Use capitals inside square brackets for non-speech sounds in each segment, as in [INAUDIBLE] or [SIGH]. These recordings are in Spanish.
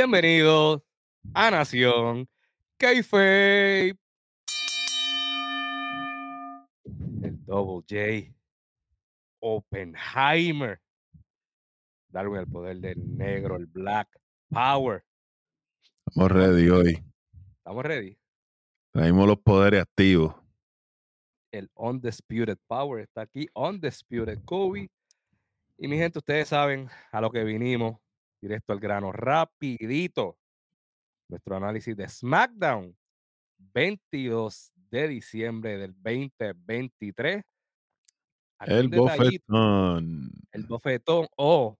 Bienvenidos a Nación Kayfabe. El Double J. Oppenheimer. Darwin el poder del negro, el Black Power. Estamos ready hoy. ¿Estamos ready? Traímos los poderes activos. El Undisputed Power está aquí. Undisputed Kobe. Y mi gente, ustedes saben a lo que vinimos. Directo al grano, rapidito. Nuestro análisis de SmackDown. 22 de diciembre del 2023. Aquí El bofetón. el bofetón o,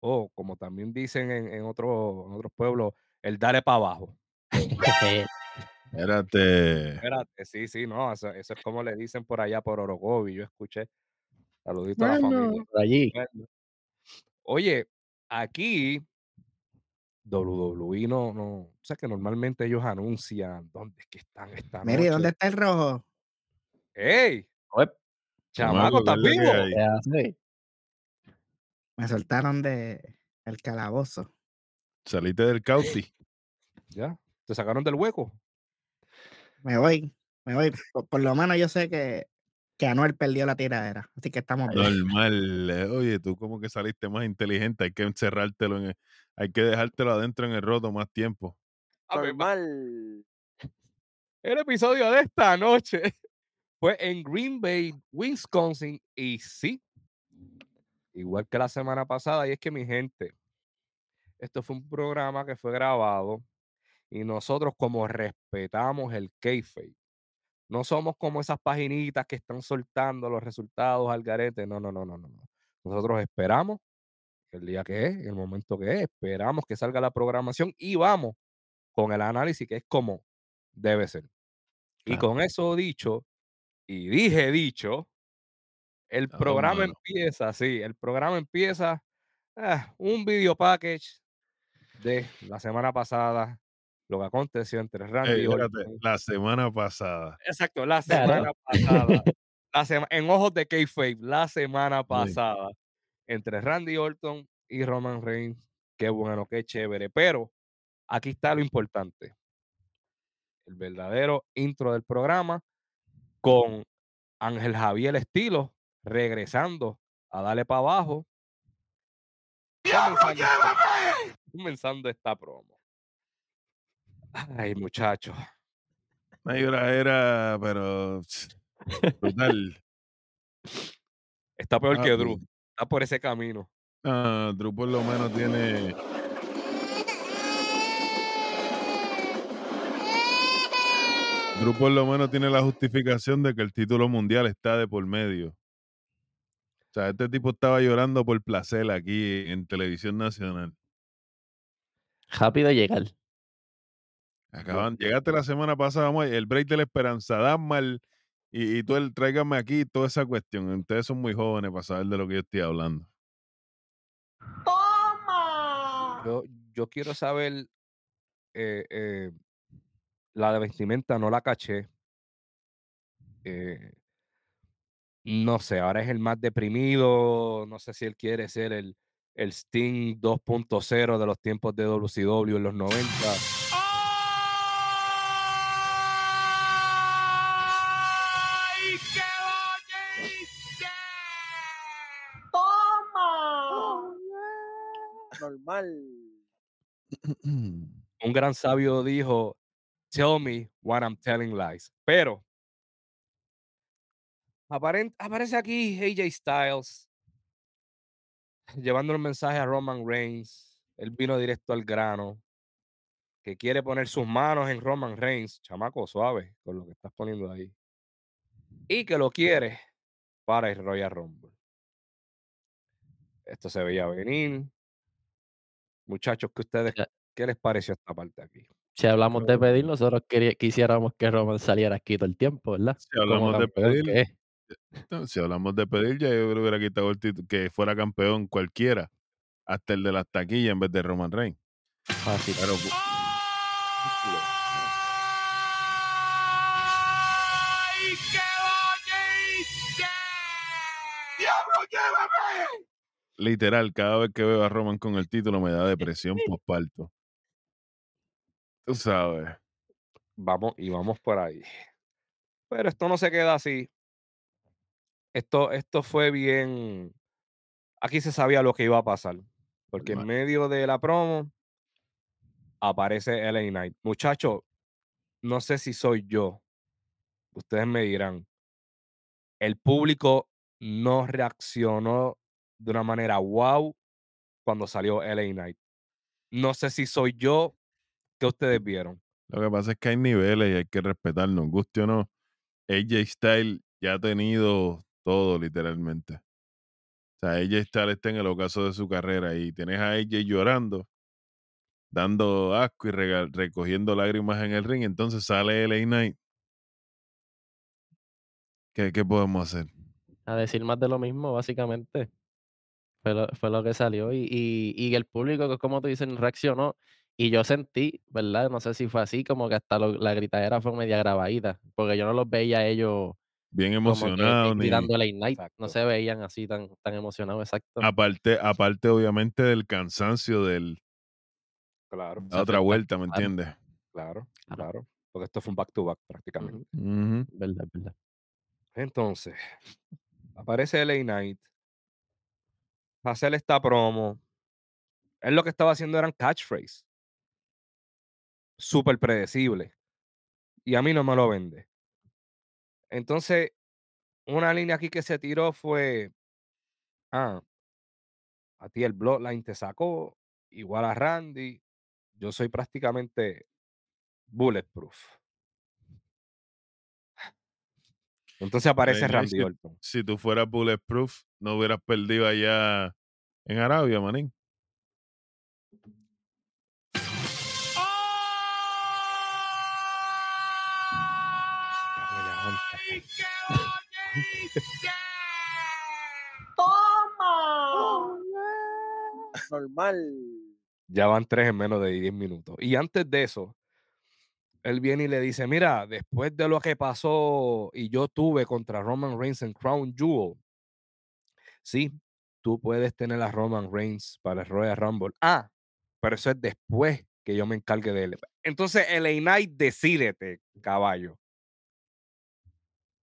o como también dicen en, en, otro- en otros pueblos, el dale para abajo. [LAUGHS] Espérate. Espérate, sí, sí, no, eso, eso es como le dicen por allá por Orogovi, yo escuché. Saludito a la familia. allí. Oye, aquí WWE no, no, o sea que normalmente ellos anuncian dónde es que están esta Mary, noche. ¿dónde está el rojo? ¡Ey! ¡Chamaco, estás ¿qué es la que vivo! Me soltaron de el calabozo. Saliste del cauti. Ya, te sacaron del hueco. Me voy, me voy. Por, por lo menos yo sé que, que Anuel perdió la tiradera. Así que estamos bien. Normal. eh, Oye, tú como que saliste más inteligente. Hay que encerrártelo en el- hay que dejártelo adentro en el roto más tiempo. A ver, va- Normal. El episodio de esta noche [LAUGHS] fue en Green Bay, Wisconsin, y sí, igual que la semana pasada, y es que mi gente, esto fue un programa que fue grabado y nosotros como respetamos el kayfabe, no somos como esas paginitas que están soltando los resultados al garete, no, no, no, no, no. no. Nosotros esperamos el día que es, el momento que es, esperamos que salga la programación y vamos con el análisis que es como debe ser. Y con eso dicho, y dije dicho, el programa empieza, sí, el programa empieza ah, un video package de la semana pasada, lo que aconteció entre Randy Ey, espérate, Orton. la semana pasada. Exacto, la Claro. semana pasada. la sema- en ojos de Kayfabe, la semana [LAUGHS] pasada, entre Randy Orton y Roman Reigns. Qué bueno, qué chévere. Pero aquí está lo importante. El verdadero intro del programa con Ángel Javier Estilo regresando a darle para abajo. Comenzando, comenzando esta promo. Ay, muchachos. Una era, pero brutal. [LAUGHS] Está peor que Ah, Drew. Está por ese camino. Ah, Drew por lo menos tiene. Drew por lo menos tiene la justificación de que el título mundial está de por medio. O sea, este tipo estaba llorando por placer aquí en televisión nacional. Rápido llegar. Acaban, llegaste la semana pasada, vamos, el break de la esperanza, dan mal y, y tú el, tráigame aquí toda esa cuestión. Ustedes son muy jóvenes para saber de lo que yo estoy hablando. Yo, yo quiero saber eh, eh, la de vestimenta, no la caché. Eh, no sé, ahora es el más deprimido. No sé si él quiere ser el, el Sting 2.0 de los tiempos de WCW en los 90. Normal. Un gran sabio dijo, tell me what I'm telling lies. Pero aparece aquí AJ Styles llevando el mensaje a Roman Reigns. Él vino directo al grano. Que quiere poner sus manos en Roman Reigns. Chamaco, suave con lo que estás poniendo ahí. Y que lo quiere para el Royal Rumble. Esto se veía venir. Muchachos, ¿qué ustedes, qué les pareció esta parte aquí? Si hablamos de pedir, nosotros quisiéramos que Roman saliera aquí todo el tiempo, ¿verdad? Si hablamos de pedir, que. No, Si hablamos de pedir, ya yo le hubiera quitado el título, que fuera campeón cualquiera, hasta el de las taquillas en vez de Roman Reigns. Fácil. Pero pu- literal, cada vez que veo a Roman con el título me da [LAUGHS] depresión postparto. Tú sabes. Vamos, y vamos por ahí. Pero esto no se queda así. Esto, esto fue bien. Aquí se sabía lo que iba a pasar. Porque en medio de la promo aparece LA Knight. Muchachos, no sé si soy yo. Ustedes me dirán. El público no reaccionó de una manera wow cuando salió LA Knight. No sé si soy yo. que ustedes vieron? Lo que pasa es que hay niveles y hay que respetarnos, guste o no. AJ Styles ya ha tenido todo, literalmente. O sea, AJ Styles está en el ocaso de su carrera y tienes a AJ llorando, dando asco y recogiendo lágrimas en el ring. Entonces sale LA Knight. ¿Qué, qué podemos hacer? A decir más de lo mismo, básicamente. Fue lo, fue lo que salió. Y, y, y el público, que como tú dices, reaccionó. Y yo sentí, ¿verdad? No sé si fue así, como que hasta lo- la gritadera fue media grabadita. Porque yo no los veía a ellos Bien como que emocionado, ni night. No se veían así tan, tan emocionados, exacto. aparte, aparte, obviamente, del cansancio de Claro, la otra vuelta, ¿me claro. entiendes? claro, Claro. Porque esto fue un back to back prácticamente. Ujú, Ujú. Verdad, verdad. Entonces, aparece LA Knight. Hacer esta promo. Él lo que estaba haciendo eran catchphrase. Súper predecible. Y a mí no me lo vende. Entonces, una línea aquí que se tiró fue. Ah, a ti el Bloodline te sacó. Igual a Randy. Yo soy prácticamente bulletproof. Entonces aparece Randy si, Orton. si tú fueras bulletproof, no hubieras perdido allá en Arabia, manín. Normal. Ya van tres en menos de 10 minutos. Y antes de eso, él viene y le dice, mira, después de lo que pasó y yo tuve contra Roman Reigns en Crown Jewel, sí, tú puedes tener a Roman Reigns para el Royal Rumble. Ah, pero eso es después que yo me encargue de él. Entonces, LA Knight, decídete, caballo.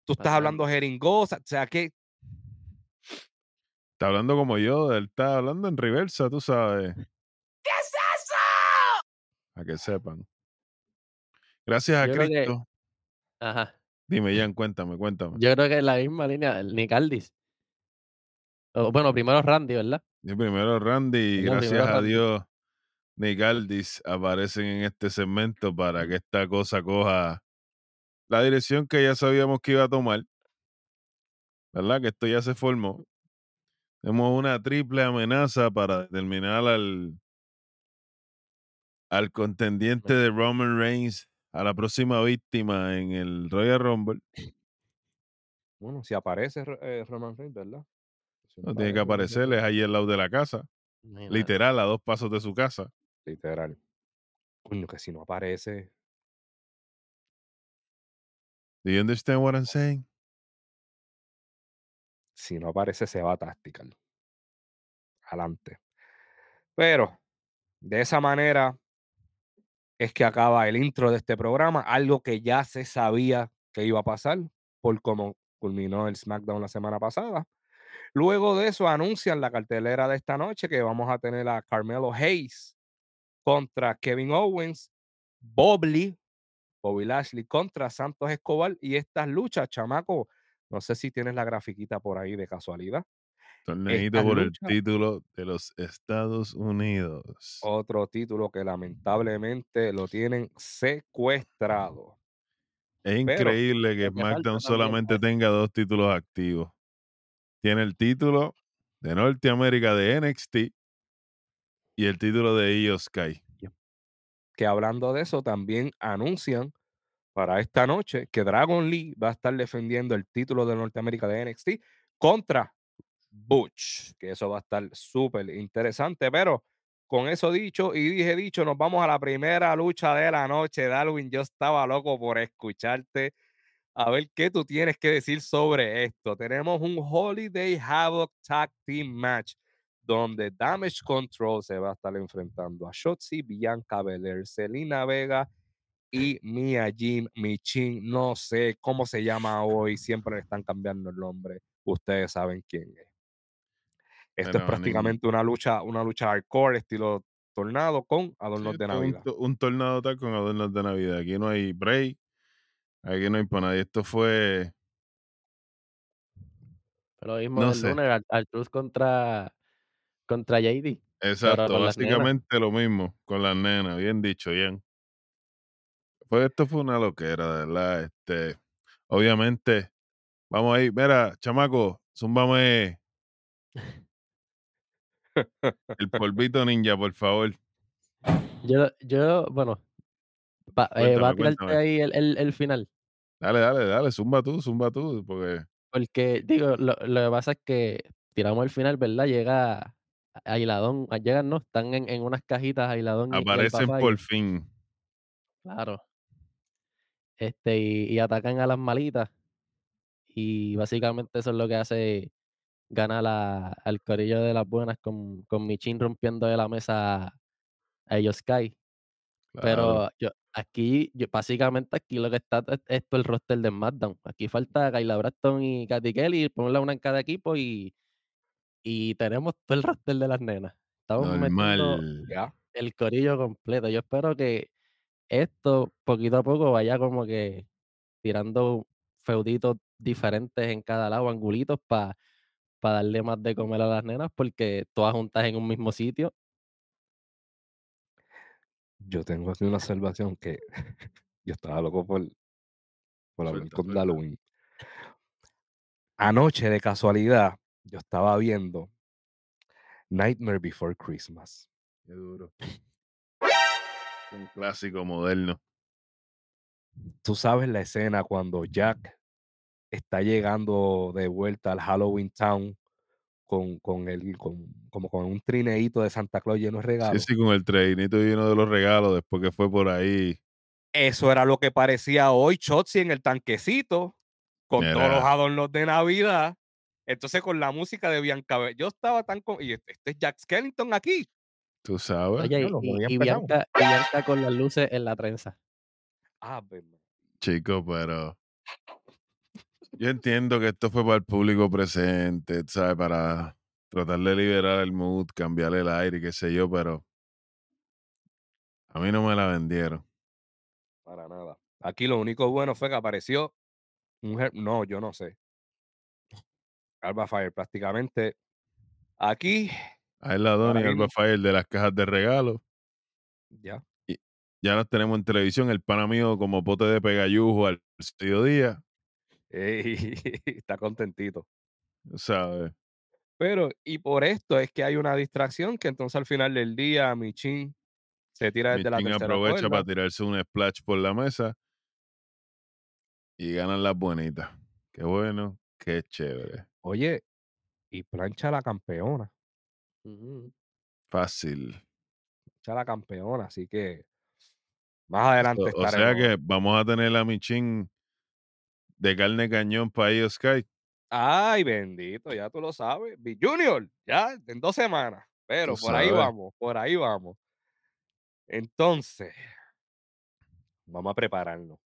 Tú estás hablando jeringosa, o sea, que Está hablando como yo, él está hablando en reversa, tú sabes. ¿qué es eso? A que sepan. Gracias a Yo creo que- Cristo. Ajá. Dime, [LAUGHS] Jan, cuéntame, cuéntame. Yo creo que en la misma línea, el Bueno, primero Randy, ¿verdad? Y primero Randy, gracias primero a Randy. Dios, Nick Aldis aparecen en este segmento para que esta cosa coja la dirección que ya sabíamos que iba a tomar. ¿Verdad? Que esto ya se formó. Tenemos una triple amenaza para determinar al, al contendiente de Roman Reigns a la próxima víctima en el Royal Rumble. Bueno, si aparece eh, Roman Reigns, ¿verdad? No tiene que aparece, aparecer, es ahí al lado de la casa. Literal, a dos pasos de su casa. Literal. Coño, que si no aparece, Do you understand what I'm saying? si no aparece, se va a Tactical. Adelante. Pero, de esa manera, es que acaba el intro de este programa, algo que ya se sabía que iba a pasar por cómo culminó el SmackDown la semana pasada. Luego de eso anuncian la cartelera de esta noche que vamos a tener a Carmelo Hayes contra Kevin Owens, Bobby, Bobby Lashley contra Santos Escobar y estas luchas, chamaco, no sé si tienes la grafiquita por ahí de casualidad. Torneito por el título de los Estados Unidos. Otro título que lamentablemente lo tienen secuestrado. Es pero increíble que SmackDown solamente tenga dos títulos activos. Tiene el título de Norteamérica de NXT y el título de Io Sky. que hablando de eso, también anuncian para esta noche que Dragon Lee va a estar defendiendo el título de Norteamérica de NXT contra Butch, que eso va a estar súper interesante, pero con eso dicho y dije dicho, nos vamos a la primera lucha de la noche, Darwin, yo estaba loco por escucharte, a ver qué tú tienes que decir sobre esto. Tenemos un Holiday Havoc Tag Team Match donde Damage Control se va a estar enfrentando a Shotzi, Bianca Belair, Selena Vega y Mia Jim Michin. No sé cómo se llama hoy, siempre le están cambiando el nombre. Ustedes saben quién es. Esto Bueno, es prácticamente una lucha, una lucha hardcore, estilo tornado con Sí, adornos de un, Navidad. to- un tornado tal con adornos de Navidad. Aquí no hay break. Aquí no hay para nadie. Esto fue. Lo mismo No del sé. lunes, Artruz contra, contra JD. Exacto, básicamente lo mismo con las nenas, bien dicho, bien. Pues esto fue una loquera, de verdad. Este, obviamente, vamos ahí, mira, chamaco, zúmbame el polvito ninja, por favor. Yo, yo bueno, pa- eh, va a tirarte cuéntame. ahí el, el, el final. Dale, dale, dale, zumba tú, zumba tú, porque Porque, digo, lo, lo que pasa es que tiramos el final, ¿verdad? Llega Ailadón, ah, llegan, no, están en, en unas cajitas Ailadón y, y el aparecen papá. por fin. Claro. Este, y, y atacan a las malitas. Y básicamente eso es lo que hace ganar a- al corillo de las buenas con, con Michin rompiendo de la mesa a ellos Sky. Claro. Pero yo, aquí, yo, básicamente aquí lo que está es, es todo el roster de SmackDown. Aquí falta Kayla Braxton y Katy Kelly, ponerla una en cada equipo y, y tenemos todo el roster de las nenas. Estamos metiendo Normal. Ya. el corillo completo. Yo espero que esto poquito a poco vaya como que tirando feuditos diferentes en cada lado, angulitos para darle más de comer a las nenas, porque todas juntas en un mismo sitio. Yo tengo aquí una observación que [LAUGHS] yo estaba loco por, por hablar Suelta, con suelta. Halloween. Anoche, de casualidad, yo estaba viendo Nightmare Before Christmas. Qué duro. Un clásico moderno. Tú sabes la escena cuando Jack está llegando de vuelta al Halloween Town con, con, el, con, como con un trineíto de Santa Claus lleno de Sí, regalos. sí, con el treinito lleno de los regalos después que fue por ahí. Eso era lo que parecía hoy Chotzi en el tanquecito, con todos los adornos de Navidad. Entonces, con la música de Bianca, yo estaba tan con. Y este este es Jack Skellington aquí. Tú sabes. Oye, y, y empezamos. Bianca, y Bianca con las luces en la trenza. Ah, verdad. Chico, pero yo entiendo que esto fue para el público presente, ¿sabes? Para tratar de liberar el mood, cambiarle el aire qué sé yo, pero a mí no me la vendieron. Para nada. Aquí lo único bueno fue que apareció un. No, yo no sé. Alba Fire, prácticamente. Aquí, Ahí la Donny Alba. Fire de las cajas de regalo. ya. Ya las tenemos en televisión. El pana mío como pote de pegayujo al mediodía, [LAUGHS] Ey, está contentito. ¿sabes? Pero, y por esto es que hay una distracción que entonces al final del día Michin se tira desde la Michin tercera aprovecha cuerda. para tirarse un splash por la mesa y ganan las buenitas. Qué bueno, qué chévere. Oye, y plancha a la campeona. Fácil. Plancha a la campeona. Así que más adelante O, o sea que vamos a tener la Michin de carne cañón para ellos, Sky. Ay, bendito, ya tú lo sabes. Big Junior, ya en dos semanas. Pero Tú por ahí vamos, por ahí vamos. Entonces, vamos a prepararnos.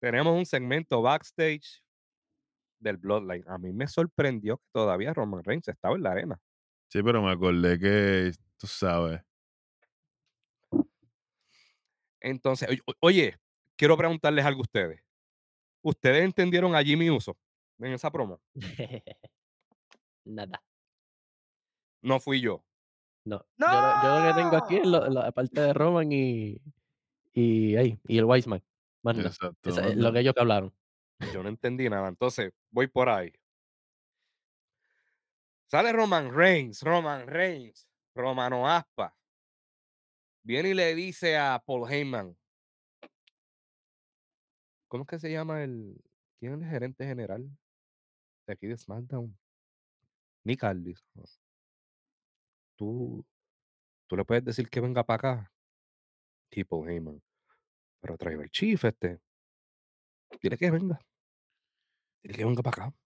Tenemos un segmento backstage del Bloodline. A mí me sorprendió que todavía Roman Reigns estaba en la arena. Sí, pero me acordé que, tú sabes, Entonces, oye, quiero preguntarles algo a ustedes. ¿Ustedes entendieron a Jimmy Uso en esa promo? [LAUGHS] Nada. No fui yo. No. Yo, lo, yo lo que tengo aquí es lo- la parte de Roman y, y, ay, y el Wiseman. Más exacto. Es lo que ellos que hablaron. Yo no entendí nada. Entonces, voy por ahí. Sale Roman Reigns, Roman Reigns, Romano Aspa. Viene y le dice a Paul Heyman. ¿Cómo es que se llama el. ¿Quién es el gerente general de aquí de SmackDown? Nick Aldis. Tú, tú le puedes decir que venga para acá. Paul Heyman. Pero trae el chief este. Dile que venga. Dile que venga para acá.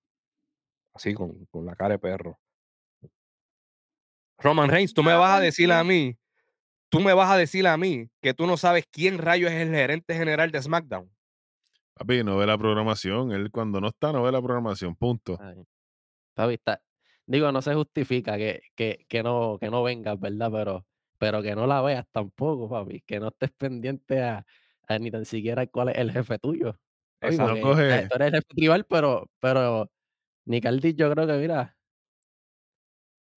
Así, con, con la cara de perro. Roman Reigns, tú me vas a decir a mí, tú me vas a decir a mí que tú no sabes quién rayo es el gerente general de SmackDown. Papi, no ve la programación. Él cuando no está, no ve la programación. Punto. Ay, papi, está- Digo, no se justifica que, que, que no, que no vengas, ¿verdad? Pero, pero que no la veas tampoco, papi. Que no estés pendiente a, a ni tan siquiera cuál es el jefe tuyo. Papi, Exacto. No porque, coge. tú eres el jefe tribal, pero, pero Nicaldis yo creo que, mira,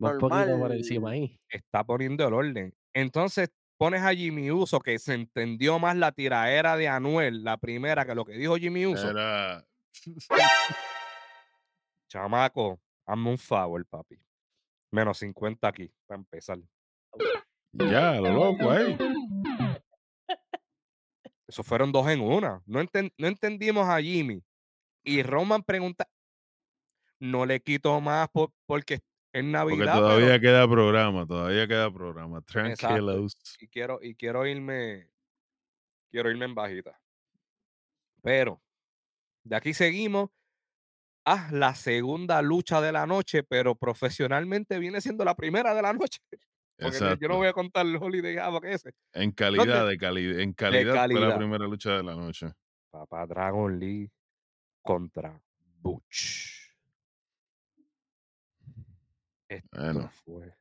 va un poquito por encima ahí. Está poniendo el orden. Entonces pones a Jimmy Uso, que se entendió más la tiraera de Anuel, la primera, que lo que dijo Jimmy Uso. Era. [LAUGHS] Chamaco, hazme un favor, papi. Menos 50 aquí, para empezar. Ya, lo loco ahí. Eso fueron dos en una. No, enten- no entendimos a Jimmy. Y Roman pregunta, no le quito más por- porque Porque Navidad, todavía pero queda programa, todavía queda programa. [LAUGHS] exacto. Tranquilos. Y quiero, y quiero irme, quiero irme en bajita. Pero de aquí seguimos a la segunda lucha de la noche, pero profesionalmente viene siendo la primera de la noche. [LAUGHS] Porque yo no Exacto. voy a contar el Holiday Havoc ese. En calidad, de calidad, en calidad fue la primera lucha de la noche. Papá Dragon Lee contra Butch. Esto Bueno. fue,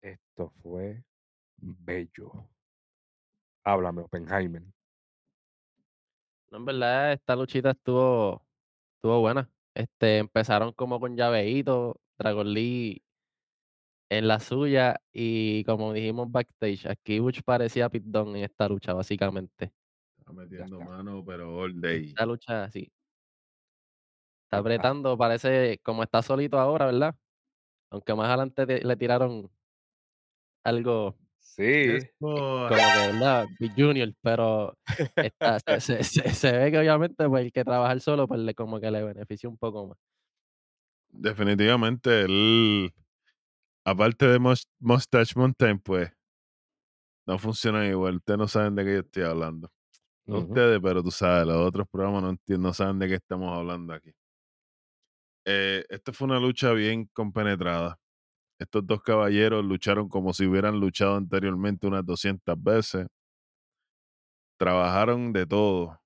esto fue bello. Háblame, Oppenheimer. No, en verdad, esta luchita estuvo, estuvo buena. Este, empezaron como con llaveíto, Dragon Lee en la suya, y como dijimos backstage, aquí Butch parecía Pit Dunne en esta lucha, básicamente. Está metiendo mano, pero all day. Esta lucha, sí. Está apretando, parece como está solito ahora, ¿verdad? Aunque más adelante te- le tiraron algo Sí. Como que, ¿verdad? Big Junior, pero está, [LAUGHS] se, se- se- se ve que obviamente pues, el que trabajar solo, pues le, como que le beneficia un poco más. Definitivamente, él, aparte de Mus- Mustache Mountain, pues no funciona igual. Ustedes no saben de qué yo estoy hablando. No ustedes, pero tú sabes, los otros programas no, no saben de qué estamos hablando aquí. Eh, esta fue una lucha bien compenetrada. Estos dos caballeros lucharon como si hubieran luchado anteriormente unas 200 veces. Trabajaron de todo.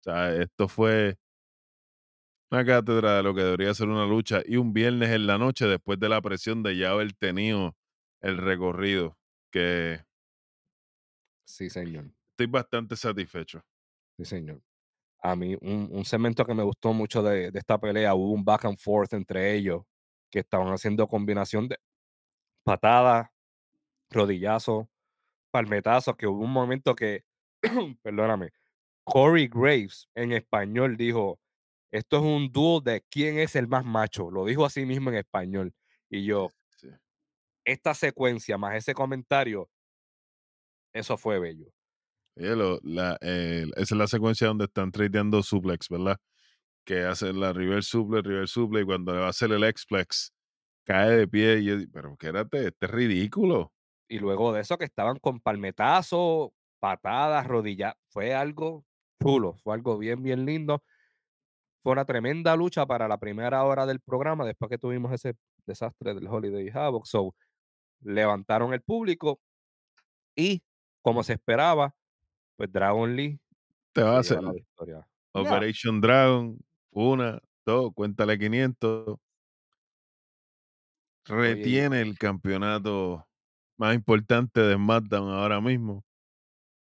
O sea, esto fue una cátedra de lo que debería ser una lucha y un viernes en la noche después de la presión de ya haber tenido el recorrido, que Sí, señor. estoy bastante satisfecho. Sí, señor. A mí, un, un segmento que me gustó mucho de, de esta pelea, hubo un back and forth entre ellos, que estaban haciendo combinación de patadas, rodillazos, palmetazos, que hubo un momento que, [CLEARS THROAT] perdóname, Corey Graves en español dijo, esto es un dúo de quién es el más macho, lo dijo así mismo en español. Y yo, Sí. esta secuencia más ese comentario, eso fue bello. Esa es la secuencia donde están tradeando suplex, ¿verdad? Que hace la reverse suplex, reverse suplex, y cuando le va a hacer el explex, cae de pie. Y yo, pero quédate, este es ridículo. Y luego de eso que estaban con palmetazos, patadas, rodillas, fue algo chulo, fue algo bien, bien lindo. Fue una tremenda lucha para la primera hora del programa, después que tuvimos ese desastre del Holiday Havoc. So, levantaron el público y, como se esperaba, pues Dragon Lee Te va a hacer lleva la victoria. No. Operation Dragon, una, dos, cuéntale 500. Oye, y- Retiene el campeonato más importante de SmackDown ahora mismo.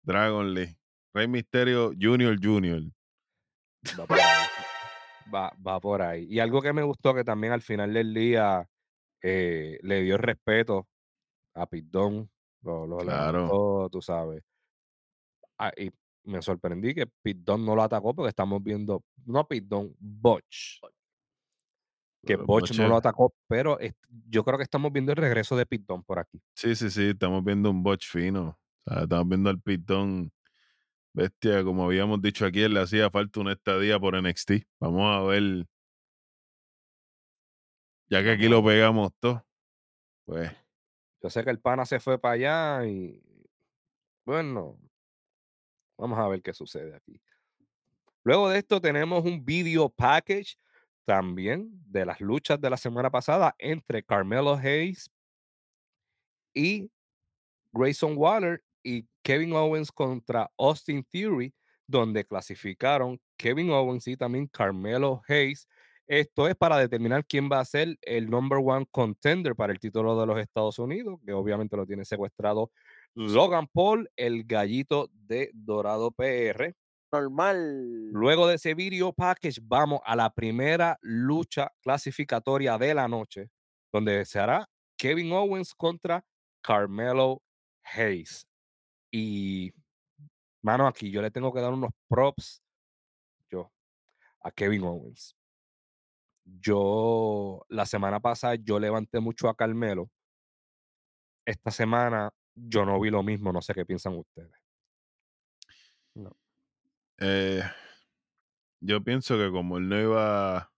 Dragon Lee. Rey Misterio Junior Junior. va por ahí. Va, va por ahí. Y algo que me gustó que también al final del día eh, le dio respeto a Pitón, lo, lo Claro. levantó, tú sabes. Ah, y me sorprendí que Pitón no lo atacó porque estamos viendo, no Pitón, Botch. Que Botch no lo atacó, pero yo creo que estamos viendo el regreso de Pitón por aquí. Sí, sí, sí, estamos viendo un botch fino. O sea, estamos viendo al pitón bestia, como habíamos dicho aquí, él le hacía falta una estadía por NXT. Vamos a ver. Ya que aquí lo pegamos todo, pues Yo sé que el pana se fue para allá y bueno, vamos a ver qué sucede aquí. Luego de esto tenemos un video package también de las luchas de la semana pasada entre Carmelo Hayes y Grayson Waller y Kevin Owens contra Austin Theory, donde clasificaron Kevin Owens y también Carmelo Hayes. Esto es para determinar quién va a ser el number one contender para el título de los Estados Unidos, que obviamente lo tiene secuestrado Logan Paul, el gallito de Dorado PR. Normal. Luego de ese video package, vamos a la primera lucha clasificatoria de la noche, donde se hará Kevin Owens contra Carmelo Hayes. Y, mano, aquí yo le tengo que dar unos props, yo, a Kevin Owens. Yo, la semana pasada, yo levanté mucho a Carmelo. Esta semana, yo no vi lo mismo, no sé qué piensan ustedes. Eh, yo pienso que como él no iba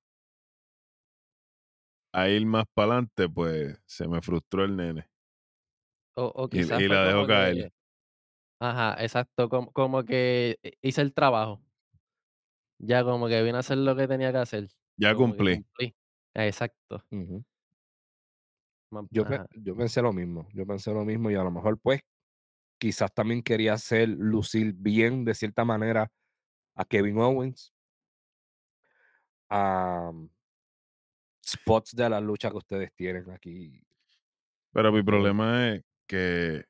a ir más para adelante, pues se me frustró el nene. O, o Y, la dejó caer. que- Ajá, exacto. Como, como que eh, hice el trabajo. Ya como que vine a hacer lo que tenía que hacer. Ya cumplí. cumplí. Exacto. Yo, yo pensé lo mismo, yo pensé lo mismo y a lo mejor pues quizás también quería hacer lucir bien de cierta manera a Kevin Owens. Am, spots de la lucha que ustedes tienen aquí. Pero mi problema es que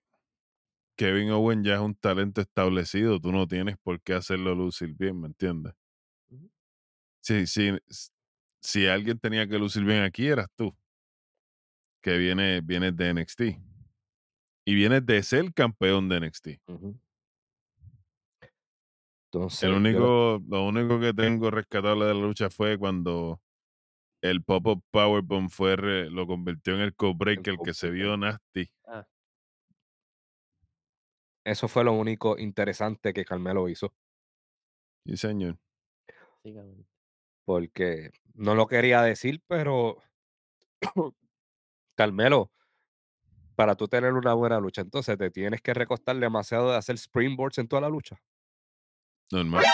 Kevin Owen ya es un talento establecido. Tú no tienes por qué hacerlo lucir bien, ¿me entiendes? Sí, sí, si alguien tenía que lucir bien aquí, eras tú. Que viene, vienes de NXT. Y vienes de ser campeón de NXT. Entonces, El yo único, lo único que tengo rescatable de la lucha fue cuando el pop-up powerbomb fue re- lo convirtió en el co-breaker que se vio nasty. Ah, eso fue lo único interesante que Carmelo hizo, Sí, señor. porque no lo quería decir, pero [CLEARS THROAT] [CLEARS THROAT] Carmelo, para tú tener una buena lucha, entonces te tienes que recostar demasiado de hacer springboards en toda la lucha. Normal.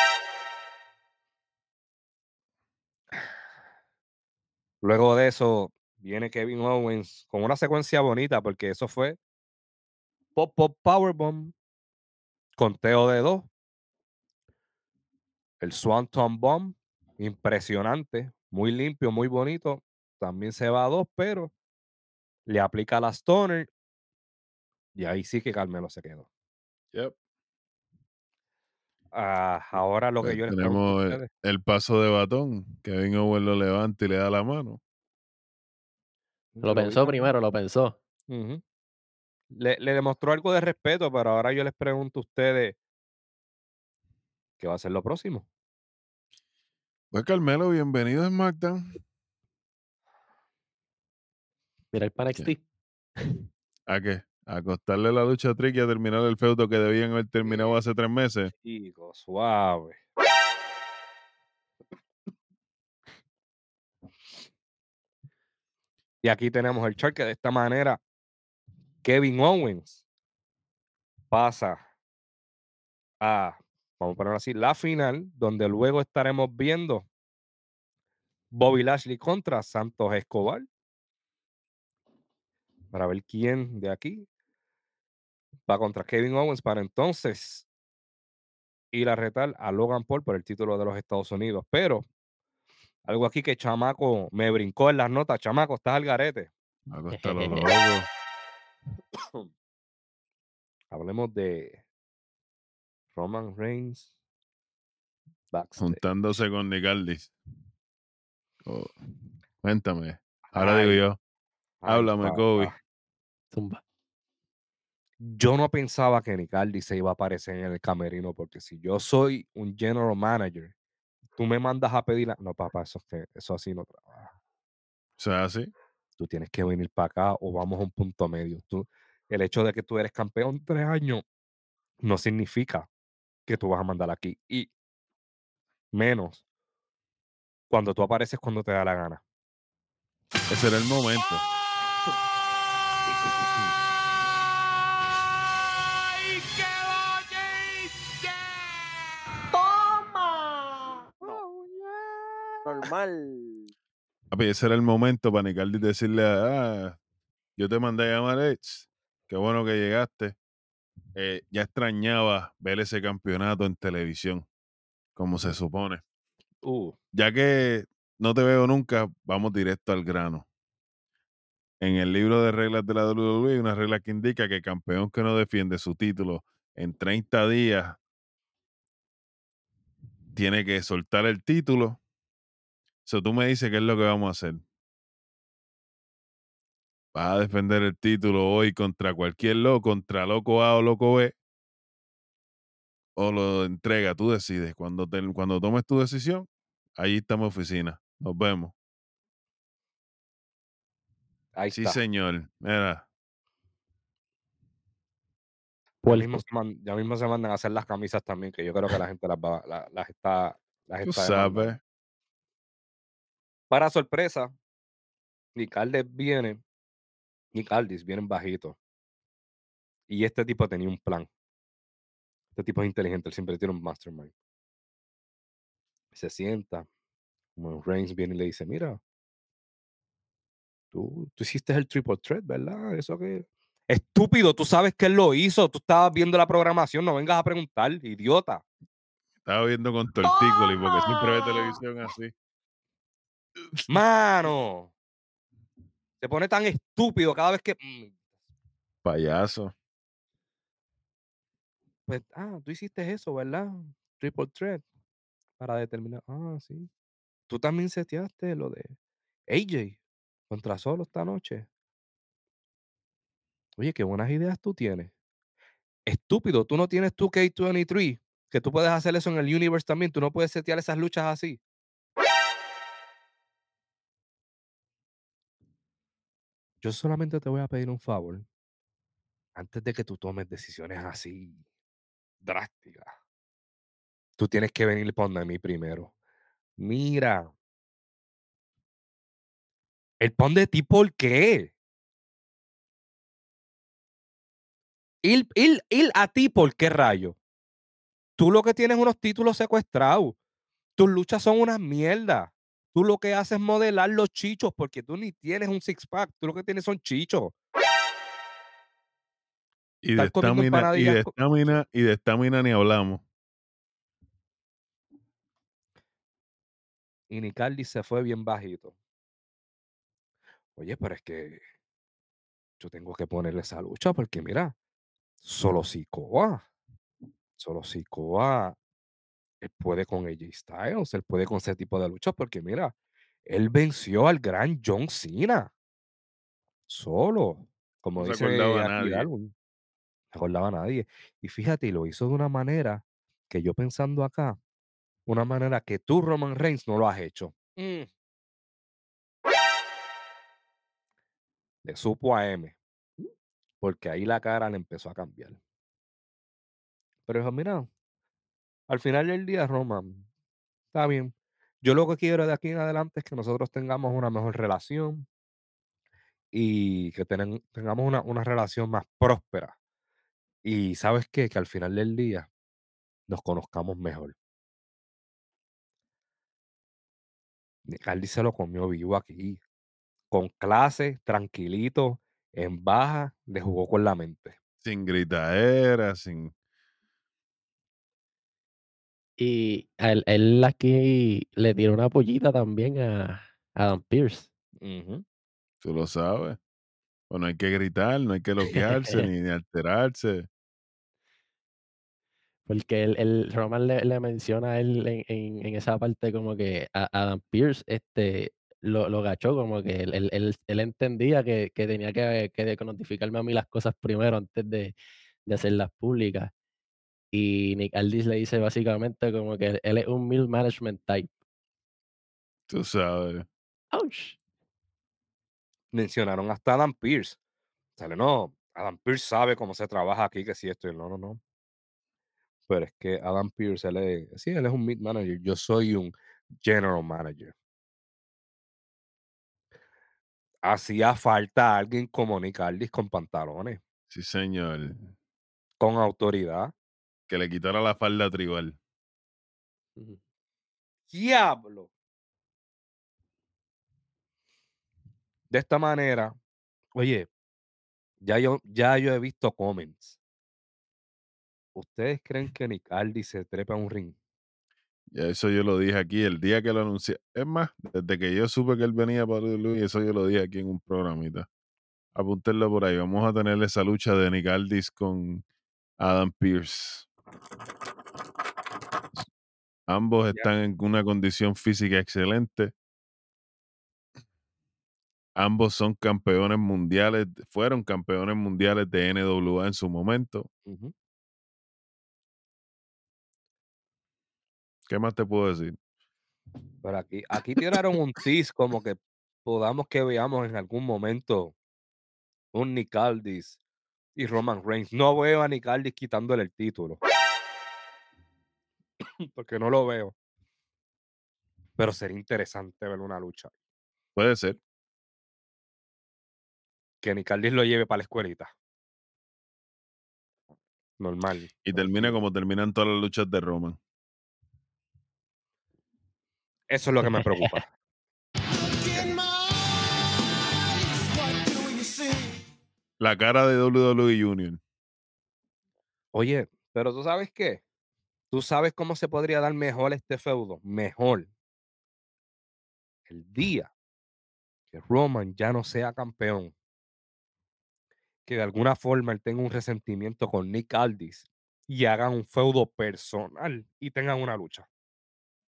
Luego de eso, viene Kevin Owens con una secuencia bonita, porque eso fue Pop Pop Powerbomb, conteo de dos, el Swanton Bomb, impresionante, muy limpio, muy bonito. También se va a dos, pero le aplica la Stoner y ahí sí que Carmelo se quedó. Yep. Ah, ahora lo que Pues yo les tenemos el, el paso de batón. Kevin Owen lo levanta y le da la mano. Lo vi pensó primero, lo pensó. Le, le demostró algo de respeto, pero ahora yo les pregunto a ustedes, ¿qué va a ser lo próximo? Pues Carmelo, bienvenido a SmackDown. Mira el para. NXT. [LAUGHS] ¿A qué? A costarle la lucha a Trick y a terminar el feudo que debían haber terminado hace tres meses. Chicos, suave. Y aquí tenemos el chart que de esta manera Kevin Owens pasa a, vamos a ponerlo así, la final, donde luego estaremos viendo Bobby Lashley contra Santos Escobar. Para ver quién de aquí va contra Kevin Owens para entonces ir a retar a Logan Paul por el título de los Estados Unidos. Pero algo aquí que Chamaco me brincó en las notas. Chamaco, estás al garete. [LAUGHS] Hablemos de Roman Reigns backstage. Juntándose con Nicaldis. Oh, Cuéntame. Ahora digo yo. Háblame. Kobe. Zumba. Yo no pensaba que Nicaldi se iba a aparecer en el camerino, porque si yo soy un general manager, tú me mandas a pedir. la- No, papá, eso, es que, eso así no trabaja. O sea, así. Tú tienes que venir para acá o vamos a un punto medio. Tú, el hecho de que tú eres campeón tres años no significa que tú vas a mandar aquí. Y menos cuando tú apareces cuando te da la gana. Ese era el momento. Normal. Papi, ese era el momento para Nicaldis decirle, ah, yo te mandé a llamar, eh, ch, Qué bueno que llegaste. Eh, ya extrañaba ver ese campeonato en televisión, como se supone. Uh, Ya que no te veo nunca, vamos directo al grano. En el libro de reglas de la WWE hay una regla que indica que campeón que no defiende su título en 30 días tiene que soltar el título. So, tú me dices qué es lo que vamos a hacer. Vas a defender el título hoy contra cualquier loco, contra loco A o loco B, o lo entrega, tú decides. Cuando, te- cuando tomes tu decisión, ahí está mi oficina. Nos vemos. ahí Sí, está. señor. Mira, Ya Puerco. mismo, se man- ya mismo se mandan a hacer las camisas también, que yo creo que la gente las, va- la- las está, las tú está sabes. Para sorpresa, Nick Aldis viene, Nick Aldis viene bajito. Y este tipo tenía un plan. Este tipo es inteligente, él siempre tiene un mastermind. Se sienta, como Reigns viene y le dice, mira, tú, tú hiciste el triple threat, ¿verdad? Eso que... Estúpido, tú sabes que él lo hizo, tú estabas viendo la programación, no vengas a preguntar, idiota. Estaba viendo con tortícolis porque siempre ve televisión así. Mano. Se pone tan estúpido cada vez que... mm, Payaso. Pues, ah, tú hiciste eso, ¿verdad? Triple threat. Para determinar. Ah, sí. Tú también seteaste lo de AJ contra solo esta noche. Oye, qué buenas ideas tú tienes. Estúpido, tú no tienes tu K23, que tú puedes hacer eso en el universe también. Tú no puedes setear esas luchas así. Yo solamente te voy a pedir un favor. Antes de que tú tomes decisiones así drásticas, tú tienes que venir donde mí primero. Mira, el pon de ti, ¿por qué? Ir, ir- ir a ti, ¿por qué rayo? Tú lo que tienes unos títulos secuestrados. Tus luchas son unas mierdas. Tú lo que haces es modelar los chichos porque tú ni tienes un six pack. Tú lo que tienes son chichos. Y de estamina, y de estamina, y de estamina ni hablamos. Y Nicardi se fue bien bajito. Oye, pero es que yo tengo que ponerle esa lucha porque mira, solo Sikoa. Solo Sikoa. Él puede con AJ Styles, él puede con ese tipo de luchas porque mira, él venció al gran John Cena. Solo. Como No se dice acordaba aquí nadie. Darwin. No se acordaba nadie. Y fíjate, y lo hizo de una manera que yo pensando acá, una manera que tú, Roman Reigns, no lo has hecho. Mm. Le supo a M. Porque ahí la cara le empezó a cambiar. Pero dijo, mira, al final del día, Roman, está bien. Yo lo que quiero de aquí en adelante es que nosotros tengamos una mejor relación y que tenen- tengamos una, una relación más próspera. Y sabes qué? Que al final del día nos conozcamos mejor. Carly se lo comió vivo aquí. Con clase, tranquilito, en baja, le jugó con la mente. Sin gritadera, sin. Y a él, él aquí le tiró una pollita también a Adam Pierce. Ujú. Tú lo sabes. Pues no hay que gritar, no hay que loquearse [LAUGHS] ni, ni alterarse. Porque el, el Roman le, le menciona a él en, en- en esa parte como que a Adam Pierce este, lo, lo gachó, como que él, él- él- él entendía que, que tenía que, que notificarme a mí las cosas primero antes de, de hacerlas públicas. Y Nick Aldis le dice básicamente como que él es un middle management type. Tú sabes. Ouch. Mencionaron hasta Adam Pierce. Sale, no, Adam Pierce sabe cómo se trabaja aquí, que si esto y no, no, no. Pero es que Adam Pierce, él es, sí, él es un mid manager. Yo soy un general manager. Hacía falta alguien como Nick Aldis con pantalones, Sí, señor. con autoridad. Que le quitara la falda tribal. ¡Diablo! De esta manera, oye, Ya yo, ya yo he visto comments. ¿Ustedes creen que Nick se trepa a un ring? Ya eso yo lo dije aquí el día que lo anuncié. Es más, desde que yo supe que él venía para Luis, eso yo lo dije aquí en un programita. Apúntenlo por ahí. Vamos a tener esa lucha de Nick Aldis con Adam Pierce. Ambos están en una condición física excelente. Ambos son campeones mundiales, fueron campeones mundiales de NWA en su momento. ¿Qué más te puedo decir? Pero aquí, aquí tiraron un tease como que podamos que veamos en algún momento un Nick Aldis y Roman Reigns. No veo a Nick Aldis quitándole el título. [LAUGHS] Porque no lo veo. Pero sería interesante ver una lucha. Puede ser. Que Nick Aldis lo lleve para la escuelita. Normal. Y termina como terminan todas las luchas de Roman. Eso es lo que me preocupa. [LAUGHS] La cara de WWE Junior. Oye, pero tú sabes qué? Tú sabes cómo se podría dar mejor este feudo. Mejor. El día que Roman ya no sea campeón. Que de alguna forma él tenga un resentimiento con Nick Aldis y hagan un feudo personal y tengan una lucha.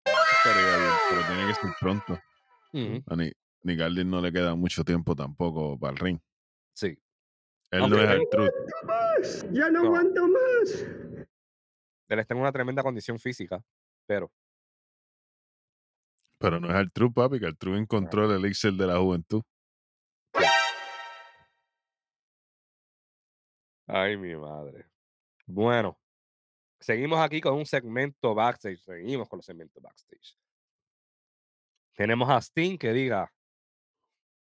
Pero tiene que ser pronto. A Nick, Nick Aldis no le queda mucho tiempo tampoco para el ring. Sí. Él no es el truth. Ya no No. aguanto más. Él está en una tremenda condición física, pero Pero no es el truth, papi, que el truth encontró el elixir de la juventud. Ay, mi madre. Bueno, seguimos aquí con un segmento backstage. Seguimos con los segmentos backstage. Tenemos a Sting que diga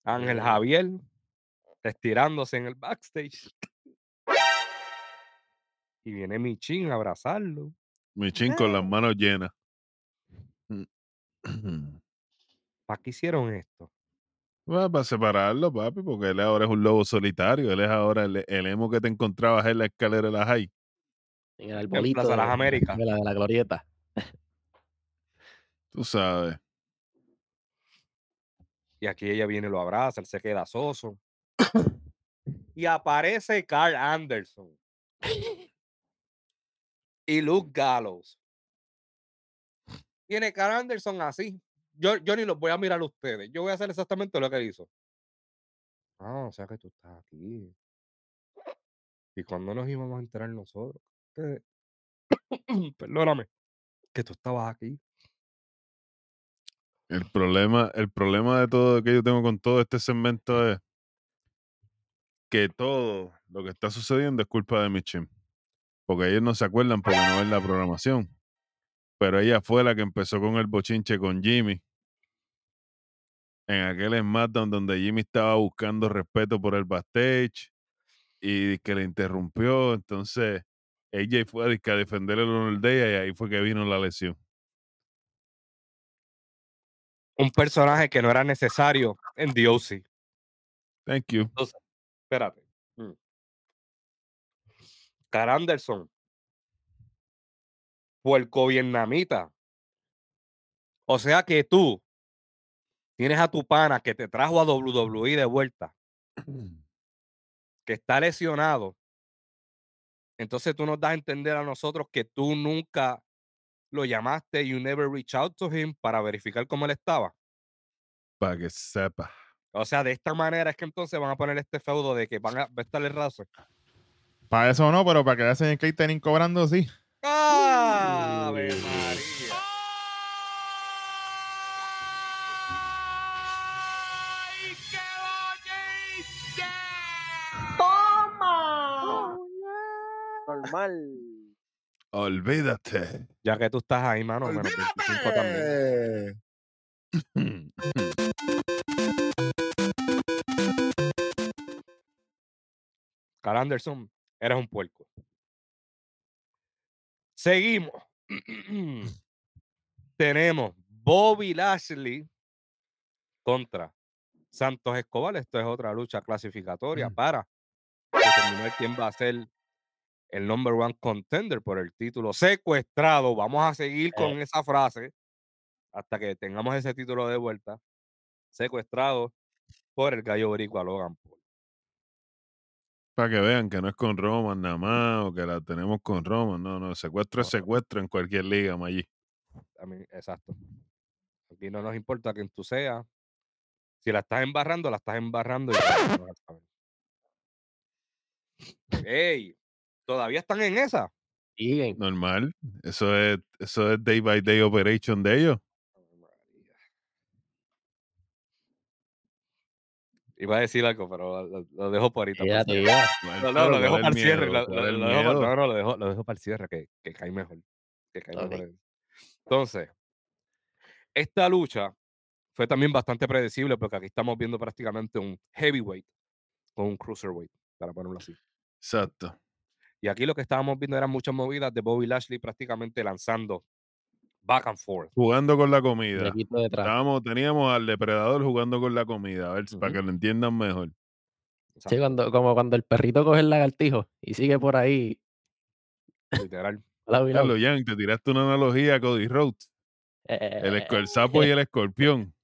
Ángel. Javier estirándose en el backstage. Y viene Michin a abrazarlo. Michin con las manos llenas. [CLEARS THROAT] ¿Para qué hicieron esto? Bueno, para separarlo, papi, porque él ahora es un lobo solitario. Él es ahora el, el emo que te encontrabas en la escalera de la high. En el arbolito Plaza de, Las Américas. de la, de la glorieta. Tú sabes. Y aquí ella viene lo abraza, él se queda soso. y aparece Carl Anderson. Y Luke Gallows. Tiene Carl Anderson así. Yo, yo ni los voy a mirar a ustedes. Yo voy a hacer exactamente lo que hizo. Ah, o sea que tú estás aquí. ¿Y cuando nos íbamos a enterar nosotros? Que- [COUGHS] Perdóname. Que tú estabas aquí. El problema, el problema de todo que yo tengo con todo este segmento es que todo lo que está sucediendo es culpa de Michin. Porque ellos no se acuerdan porque no ven la programación. Pero ella fue la que empezó con el bochinche con Jimmy. En aquel SmackDown donde Jimmy estaba buscando respeto por el backstage y que le interrumpió. Entonces, ella fue a, defender el honor de ella y ahí fue que vino la lesión. Un personaje que no era necesario en DOC. Thank you. Espérate. Carl Anderson. Puerco vietnamita. O sea que tú tienes a tu pana que te trajo a WWE de vuelta, [CLEARS THROAT] que está lesionado. Entonces tú nos das a entender a nosotros que tú nunca lo llamaste, you never reach out to him para verificar cómo él estaba. Para que sepa. O sea, de esta manera es que entonces van a poner este feudo de que van a, va a estar el raso. Para eso no, pero para quedarse en el catering cobrando, sí. ¡Ave María! Normal. Olvídate. Ya que tú estás ahí, mano, menos 25 también. Carl Anderson, eres un puerco. Seguimos. [CLEARS THROAT] Tenemos Bobby Lashley contra Santos Escobar. Esto es otra lucha clasificatoria Mm. para determinar quién va a ser el number one contender por el título secuestrado. Vamos a seguir con esa frase hasta que tengamos ese título de vuelta. Secuestrado por el gallo boricua Logan Paul. Para que vean que no es con Roman nada más o que la tenemos con Roman. No, no, secuestro es No, secuestro en cualquier liga. A mí, exacto. Aquí no nos importa quién tú seas. Si la estás embarrando, la estás embarrando. Y. ¡Ey! ¿Todavía están en esa? Normal. Eso es, eso es day by day operation de ellos. Iba a decir algo, pero lo, lo dejo por ahorita. Ya. No, no, lo dejo ¿cuál para el cierre. no, no, lo dejo, lo dejo para el cierre, que, que cae mejor. Que cae mejor. Entonces, esta lucha fue también bastante predecible porque aquí estamos viendo prácticamente un heavyweight con un cruiserweight, para ponerlo así. Exacto. Y aquí lo que estábamos viendo eran muchas movidas de Bobby Lashley prácticamente lanzando back and forth. Jugando con la comida. Estábamos, teníamos al depredador jugando con la comida, a ver, para Ujú. que lo entiendan mejor. Sí, cuando, como cuando el perrito coge el lagartijo y sigue por ahí. literal. [LAUGHS] Carlos Yang, te tiraste una analogía a Cody Rhodes. El, Eh, esco- el sapo y el [LAUGHS] escorpión.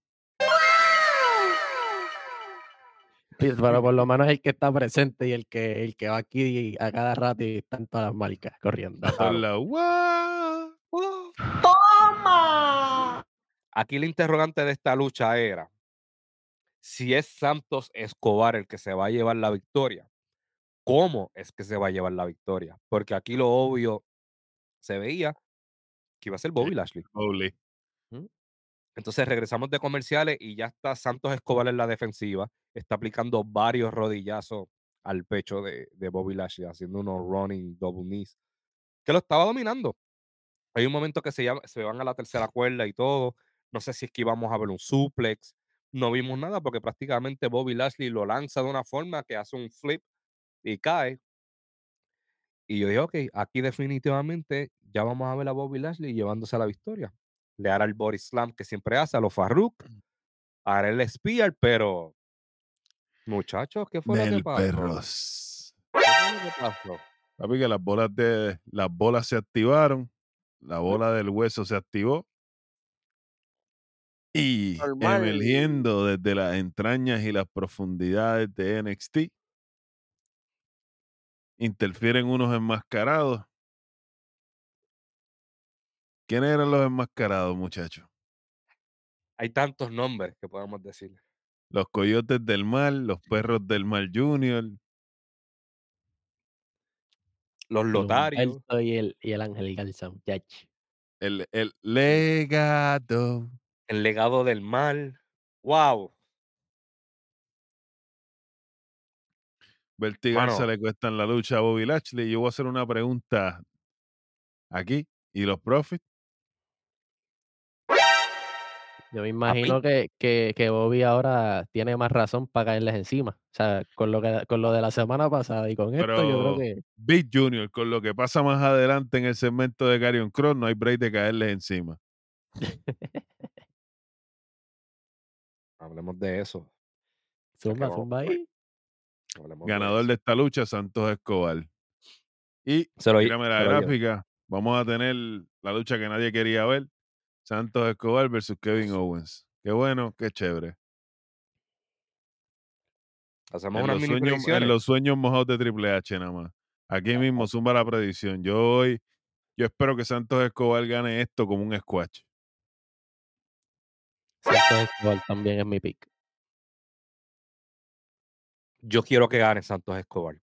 pero por lo menos el que está presente y el que, el que va aquí a cada rato y están todas las marcas corriendo. A todos Claro. Aquí la interrogante de esta lucha era si es Santos Escobar el que se va a llevar la victoria. ¿Cómo es que se va a llevar la victoria? Porque aquí lo obvio se veía que iba a ser Bobby Lashley. Holy. Entonces regresamos de comerciales y ya está Santos Escobar en la defensiva. Está aplicando varios rodillazos al pecho de, de Bobby Lashley, haciendo unos running double knees, que lo estaba dominando. Hay un momento que se, llama- se van a la tercera cuerda y todo. No sé si es que íbamos a ver un suplex. No vimos nada porque prácticamente Bobby Lashley lo lanza de una forma que hace un flip y cae. Y yo dije, ok, aquí definitivamente ya vamos a ver a Bobby Lashley llevándose a la victoria. Le hará el body slam que siempre hace a los Farruk, hará el spear, pero muchachos, ¿qué fue lo que pasó? perros. ¿Qué fue lo que pasó? Papi, que las bolas de las bolas se activaron. La bola del hueso se activó. Y Normal. emergiendo desde las entrañas y las profundidades de NXT, interfieren unos enmascarados. ¿Quiénes eran los enmascarados, muchachos? Hay tantos nombres que podemos decir. Los coyotes del mal, los perros del mal junior, Los lotarios, y el, y el Ángel Garza, el, el legado. El legado del mal. ¡Wow! Vertigarse Mano. le cuestan la lucha a Bobby Lashley. Yo voy a hacer una pregunta aquí. ¿Y los Profits? Yo me imagino que, que, que Bobby ahora tiene más razón para caerles encima. O sea, con lo, que, con lo de la semana pasada y con esto, yo creo Pero que Big Junior, con lo que pasa más adelante en el segmento de Carrion Cross, no hay break de caerles encima. [LAUGHS] Hablemos de eso. zumba, zumba por ahí. de Ganador de esta lucha, Santos Escobar. Y Se lo, la se lo llevo. gráfica. Vamos a tener la lucha que nadie quería ver. Santos Escobar versus Kevin Owens. Qué bueno, qué chévere. Hacemos En unas los, sueños, en los sueños mojados de Triple H nada más. Aquí mismo zumba la predicción. Yo hoy, yo espero que Santos Escobar gane esto como un squash. Santos Escobar también es mi pick. Yo quiero que gane Santos Escobar.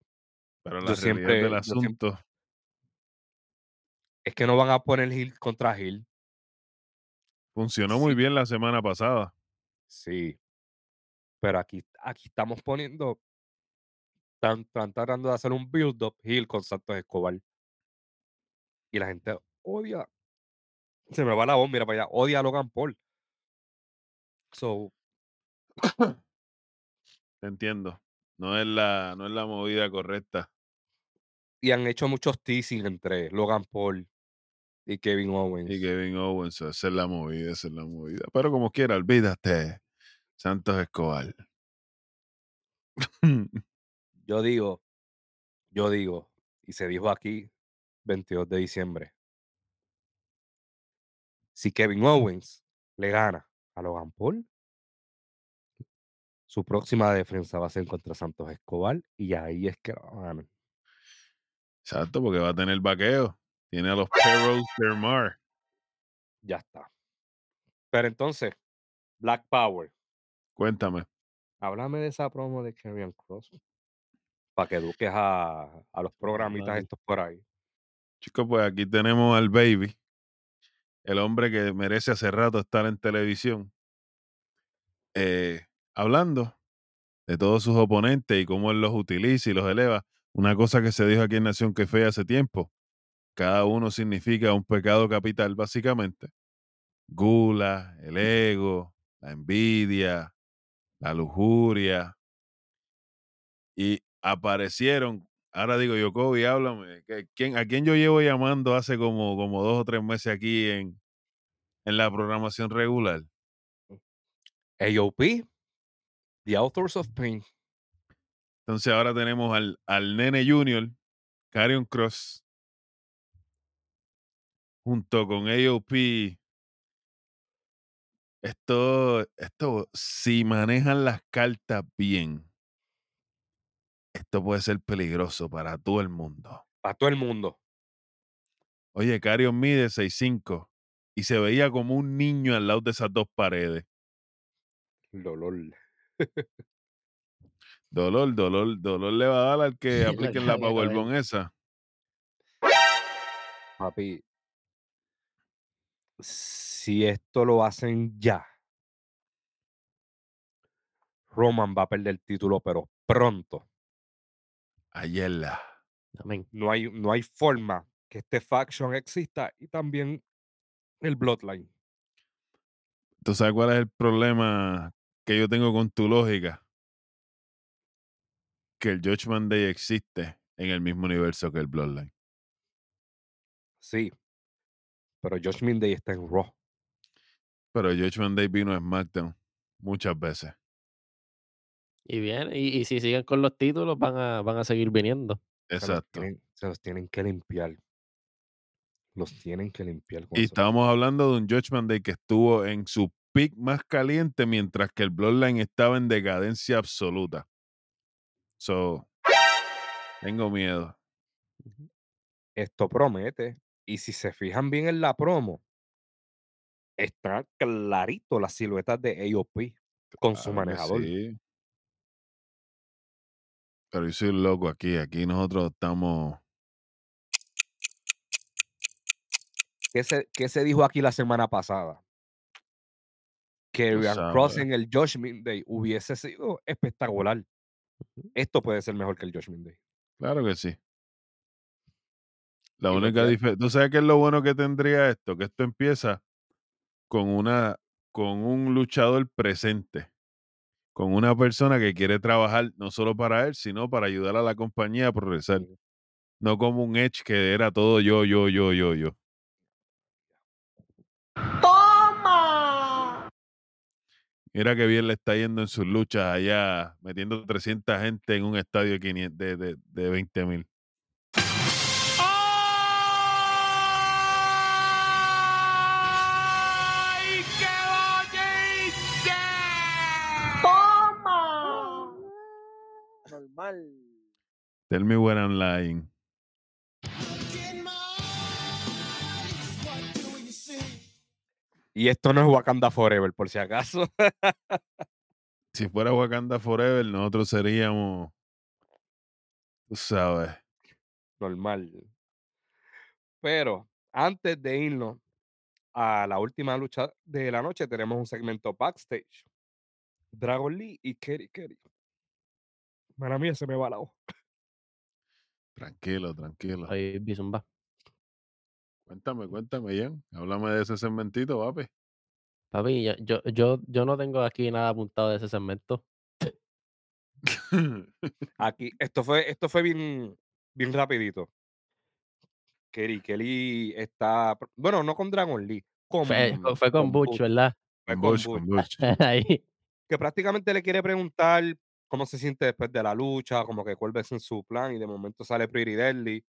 Pero la Yo realidad siempre- del siempre- asunto, Es que no van a poner Hill contra Hill. funcionó muy bien la semana pasada. Sí. Pero aquí, aquí estamos poniendo. Están, están tratando de hacer un build-up Hill con Santos Escobar. Y la gente odia. Se me va la voz, mira para allá. Odia a Logan Paul. So, Te [COUGHS] entiendo. No es la, no es la movida correcta. y han hecho muchos teasing entre Logan Paul y Kevin Owens. Y Kevin Owens, esa es la movida, esa es la movida. Pero como quiera, olvídate. Santos Escobar. [LAUGHS] Yo digo Yo digo, y se dijo aquí, 22 de diciembre. Si Kevin Owens le gana a Logan Paul, su próxima defensa va a ser contra Santos Escobar y ahí es que lo ganan. Exacto, porque va a tener vaqueo. Tiene a los Perros del Mar. Ya está. Pero entonces, Black Power. Cuéntame. Háblame de esa promo de Karrion Cross. Para que eduques a, a los programitas estos por ahí. Chicos, pues aquí tenemos al baby. El hombre que merece hace rato estar en televisión. eh, hablando de todos sus oponentes y cómo él los utiliza y los eleva. Una cosa que se dijo aquí en Nación que Fe hace tiempo. Cada uno significa un pecado capital, básicamente. Gula, el ego, la envidia, la lujuria. Y aparecieron, ahora digo, yo, Kobe, háblame. ¿que- ¿quién, ¿A quién yo llevo llamando hace como, como dos o tres meses aquí en, en la programación regular? AOP, The Authors of Pain. Entonces ahora tenemos al, al nene junior, Carion Cross, junto con AOP. Esto, esto, si manejan las cartas bien, esto puede ser peligroso para todo el mundo. Para todo el mundo. Oye, Carion mide 6'5 y se veía como un niño al lado de esas dos paredes. Dolor. Dolor, dolor, dolor le va a dar al [LAUGHS] que apliquen que la. Powerbomb esa. Papi. Si esto lo hacen ya, Roman va a perder el título, pero pronto. Ayer la. Amén. No hay, no hay forma que este faction exista y también el Bloodline. ¿Tú sabes cuál es el problema que yo tengo con tu lógica? Que el Judgment Day existe en el mismo universo que el Bloodline. Sí. Pero Judgment Day está en Raw. Pero el Judgment Day vino a SmackDown muchas veces. Y bien, y, y si siguen con los títulos, van a, van a seguir viniendo. Se los, Exacto. tienen, se los tienen que limpiar. Los tienen que limpiar. con Y eso. estábamos hablando de un Judgment Day que estuvo en su peak más caliente mientras que el Bloodline estaba en decadencia absoluta. So, tengo miedo. Esto promete. Y si se fijan bien en la promo, está clarito las siluetas de AOP con su Claro manejador. sí. Pero yo soy un loco aquí. Aquí nosotros estamos. ¿Qué se, qué se dijo aquí la semana pasada? Que Ryan Cross en el Judgment Day hubiese sido espectacular. Esto puede ser mejor que el Judgment Day. Claro que sí. La única diferencia. ¿Tú sabes qué es lo bueno que tendría esto? Que esto empieza con una con un luchador presente. Con una persona que quiere trabajar no solo para él, sino para ayudar a la compañía a progresar. No como un Edge que era todo yo, yo, yo, yo, yo. ¡Toma! Mira que bien le está yendo en sus luchas allá, metiendo 300 gente en un estadio de, 500 de, de, de 20 mil. Tell me when I'm lying. Y esto no es Wakanda Forever, por si acaso. [LAUGHS] Si fuera Wakanda Forever, nosotros seríamos, tú sabes, Normal. Pero antes de irnos a la última lucha de la noche, tenemos un segmento backstage. Dragon Lee y Kerry Kerry. Para mí se me va la voz. tranquilo, tranquilo. Ahí Bizumba. Cuéntame, cuéntame, Jan. Háblame de ese segmentito, papi. Papi, yo, yo, yo, yo no tengo aquí nada apuntado de ese segmento. [LAUGHS] Aquí, esto fue, esto fue bien, bien rapidito. Kerry Kelly está, bueno, no con Dragon Lee, con, Fue, fue con Butch, Butch, ¿verdad? fue Con con Butch, Butch, con Butch. [LAUGHS] Ahí. que prácticamente le quiere preguntar cómo se siente después de la lucha, como que cuál es en su plan y de momento sale Pretty Deadly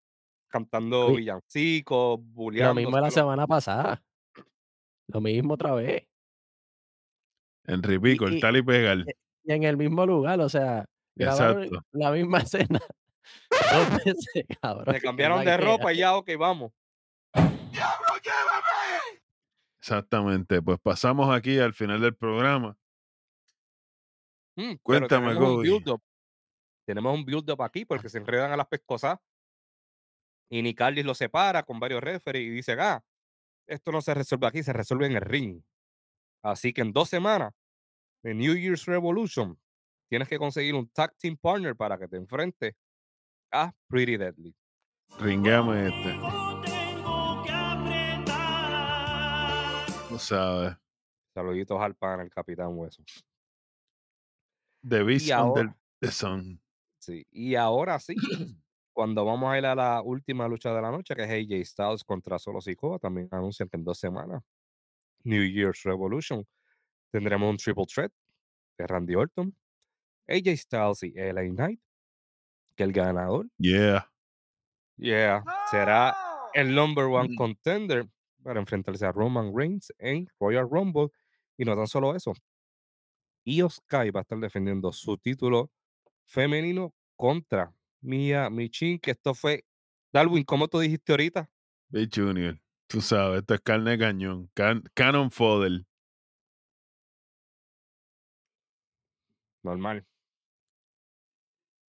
cantando Oye, villancicos, Lo bulleándose. mismo la lo- semana pasada. Lo mismo otra vez. Enrique, Y- cortar y pegar. Y en el mismo lugar, o sea, Exacto. la misma [LAUGHS] escena. Veces, cabrón. Es [LAUGHS] cambiaron de ropa y ya, ok, vamos. Exactamente. Pues pasamos aquí al final del programa. Mm, Cuéntame, tenemos un Kobe. build-up. Tenemos un build-up aquí porque se enredan a las pescosas. Y Nicalis lo separa con varios referees y dice, ah, esto no se resuelve aquí, se resuelve en el ring. Así que en dos semanas, en New Year's Revolution, tienes que conseguir un tag team partner para que te enfrente a Pretty Deadly. Ringueame este. No sabes. Saluditos al pan, el Capitán Hueso. The Beast Y under ahora, the Sun. sí, y ahora sí, [CLEARS THROAT] cuando vamos a ir a la última lucha de la noche, que es AJ Styles contra Solo Sikoa, también anuncian que en dos semanas, New Year's Revolution, tendremos un triple threat de Randy Orton, AJ Styles y LA Knight, que el ganador, Yeah. yeah, será el number one Mm. contender para enfrentarse a Roman Reigns en Royal Rumble. Y no tan solo eso, Io Sky va a estar defendiendo su título femenino contra Mia Michin, que esto fue, Darwin, como tú dijiste ahorita, Big Junior. Tú sabes, esto es carne de cañón. Can- Cannon fodder. normal.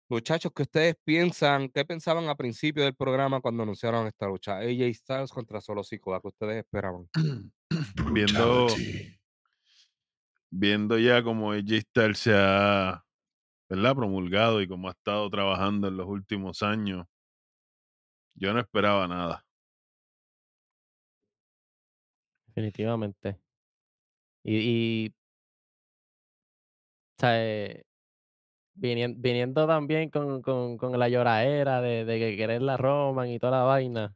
Muchachos, ¿qué ustedes piensan? ¿Qué pensaban a principio del programa cuando anunciaron esta lucha? AJ Styles contra Solo Sikoa, ¿qué ustedes esperaban? [CLEARS THROAT] Viendo, viendo ya como AJ Styles se ha ¿verdad? promulgado y como ha estado trabajando en los últimos años, yo no esperaba nada. Definitivamente. Y, o sea, eh, vinien- viniendo, también con, con, con la lloradera de, de que querer la Roman y toda la vaina,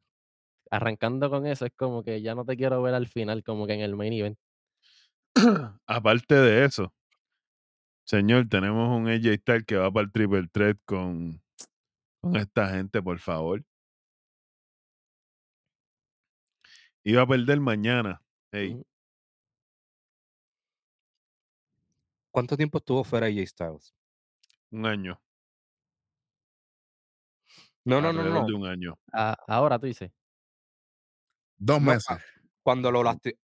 arrancando con eso, es como que ya no te quiero ver al final, como que en el main event. [CLEARS THROAT] Aparte de eso, señor, tenemos un AJ Styles que va para el Triple Threat con, con esta gente, por favor. Iba a perder mañana. Hey, Ujú. ¿Cuánto tiempo estuvo fuera AJ Styles? un año. No, no, no, no. de un año. Ahora tú dices. Dos meses. Cuando lo lastimó.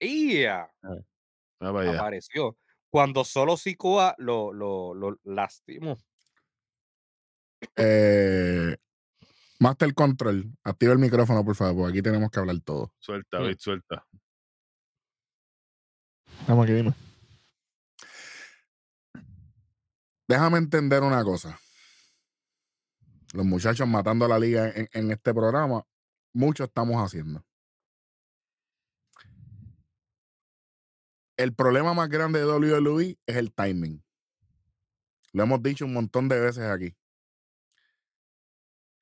Ah, vaya. Apareció. Cuando solo Sikoa lo, lo, lo lastimó. Eh, Master Control, activa el micrófono, por favor, porque aquí tenemos que hablar todo. Suelta, suelta. Estamos aquí, dime. Déjame entender una cosa. Los muchachos matando a la liga en, en este programa, mucho estamos haciendo. El problema más grande de WWE es el timing. Lo hemos dicho un montón de veces aquí.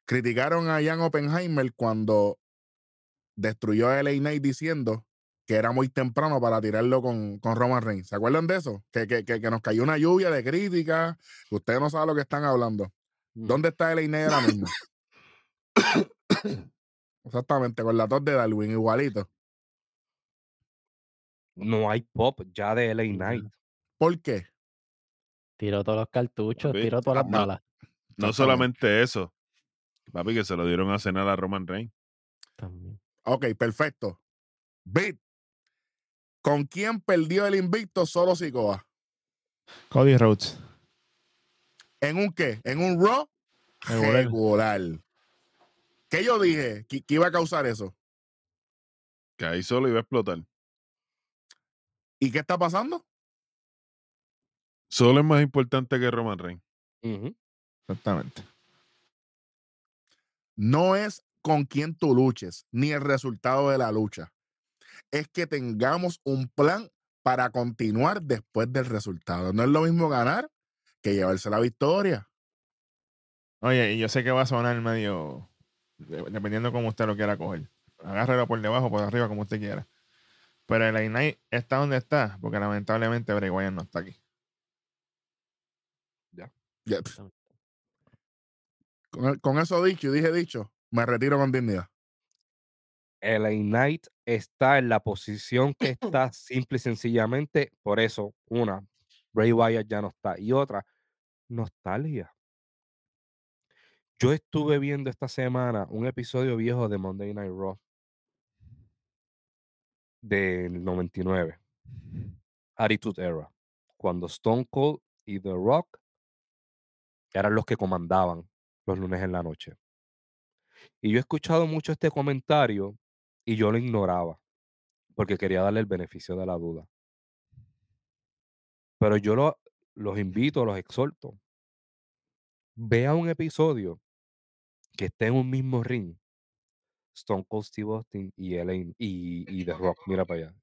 Criticaron a Jan Oppenheimer cuando destruyó a LA Knight diciendo que era muy temprano para tirarlo con, con Roman Reigns. ¿Se acuerdan de eso? Que, que, que, que nos cayó una lluvia de críticas. Ustedes no saben lo que están hablando. Mm. ¿Dónde está LA Knight ahora mismo? [COUGHS] Exactamente, con la tos de Darwin, igualito. No hay pop ya de LA Knight. ¿Por qué? Tiró todos los cartuchos, Papi, tiró todas las no. balas. No solamente eso. Papi, que se lo dieron a cenar a Roman Reigns. También. Ok, perfecto. Bit. ¿Con quién perdió el invicto solo Sikoa? Cody Rhodes. ¿En un qué? ¿En un Raw? Regular. Regular. ¿Qué yo dije? ¿Que, que iba a causar eso? Que ahí solo iba a explotar. ¿Y qué está pasando? Solo es más importante que Roman Reigns. Exactamente. No es con quién tú luches, ni el resultado de la lucha. Es que tengamos un plan para continuar después del resultado. No es lo mismo ganar que llevarse la victoria. Oye, y yo sé que va a sonar medio. de- Dependiendo cómo usted lo quiera coger. Agárrelo por debajo, por arriba, como usted quiera. Pero el Ignite está donde está, porque lamentablemente Bray Wyatt no está aquí. Ya. Con, con eso dicho y dije dicho, me retiro con dignidad. LA Knight está en la posición que [COUGHS] está simple y sencillamente por eso. Una, Bray Wyatt ya no está. Y otra, nostalgia. Yo estuve viendo esta semana un episodio viejo de Monday Night Raw del 99, Attitude Era, cuando Stone Cold y The Rock eran los que comandaban los lunes en la noche. Y yo he escuchado mucho este comentario y yo lo ignoraba porque quería darle el beneficio de la duda. Pero yo lo- los invito, los exhorto. Vea un episodio que esté en un mismo ring. Stone Cold Steve Austin y, LA, y, y The Rock. Mira para allá.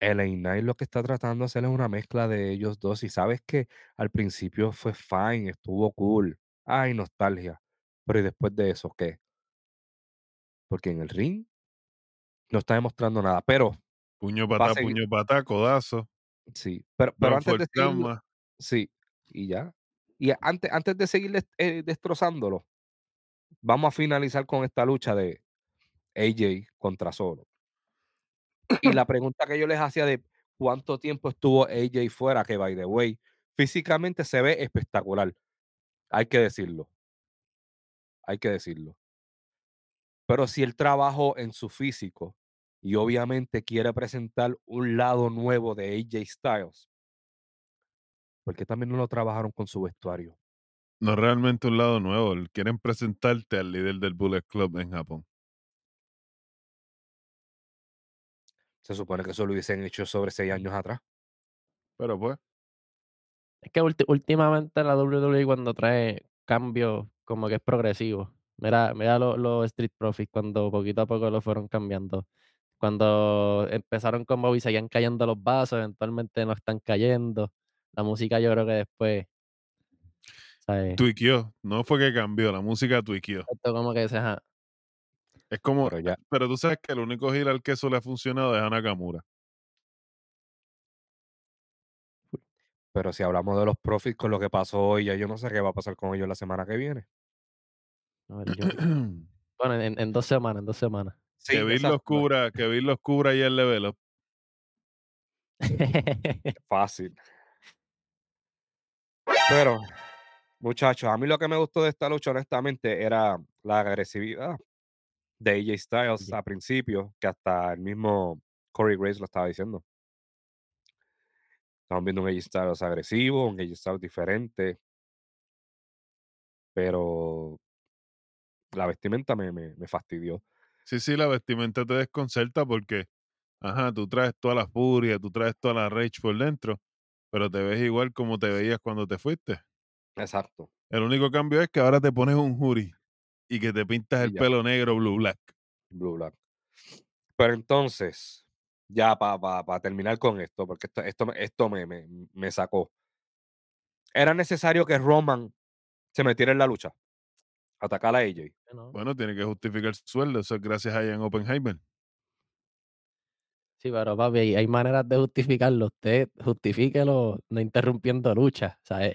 LA Knight lo que está tratando de hacer es una mezcla de ellos dos. Y sabes que al principio fue fine, estuvo cool. Ay, nostalgia. Pero ¿y después de eso qué? Porque en el ring no está demostrando nada. Pero Puño patá, puño patá, codazo. sí, pero, pero antes de sí, y ya. Y antes, antes de seguir eh, destrozándolo, vamos a finalizar con esta lucha de AJ contra Solo. Y la [CLEARS THROAT] pregunta que yo les hacía de cuánto tiempo estuvo AJ fuera, que by the way, físicamente se ve espectacular. Hay que decirlo. Hay que decirlo. Pero si él trabajó en su físico y obviamente quiere presentar un lado nuevo de AJ Styles, ¿por qué también no lo trabajaron con su vestuario? No es realmente un lado nuevo. Quieren presentarte al líder del Bullet Club en Japón. Se supone que eso lo hubiesen hecho sobre seis años atrás. Pero pues, Es que ulti- últimamente la WWE cuando trae cambios como que es progresivo. Mira, mira los los Street Profits cuando poquito a poco lo fueron cambiando. Cuando empezaron con Bobby seguían cayendo los vasos, eventualmente no están cayendo. La música yo creo que después, ¿sabes? tuiqueó. No fue que cambió, la música tuiqueó. Esto como que ajá, Es como, Pero ya, pero tú sabes que el único giro al que eso le ha funcionado es a Nakamura. pero si hablamos de los profits con lo que pasó hoy, ya yo no sé qué va a pasar con ellos la semana que viene. [CLEARS THROAT] a ver, yo- bueno, en, en dos semanas, en dos semanas. Sí, que Bill los cubra, que Bill los cubra y el level up. [LAUGHS] Fácil. Pero, muchachos, a mí lo que me gustó de esta lucha, honestamente, era la agresividad de AJ Styles Ya. a principio, que hasta el mismo Corey Grace lo estaba diciendo. Estamos viendo un AJ Styles agresivo, un AJ Styles diferente, pero la vestimenta me, me, me fastidió. Sí, sí, la vestimenta te desconcerta porque, ajá, tú traes toda la furia, tú traes toda la rage por dentro, pero te ves igual como te veías cuando te fuiste. Exacto. El único cambio es que ahora te pones un hoodie y que te pintas el pelo negro, blue black. Blue Black. Pero entonces, ya para terminar con esto, porque esto, esto, me- esto me, me, me sacó. Era necesario que Roman se metiera en la lucha, atacar a AJ. ¿no? Bueno, tiene que justificar su sueldo, eso es gracias a Ian Oppenheimer. Sí, pero papi, hay- hay maneras de justificarlo. Usted justifíquelo no interrumpiendo lucha, ¿sabes?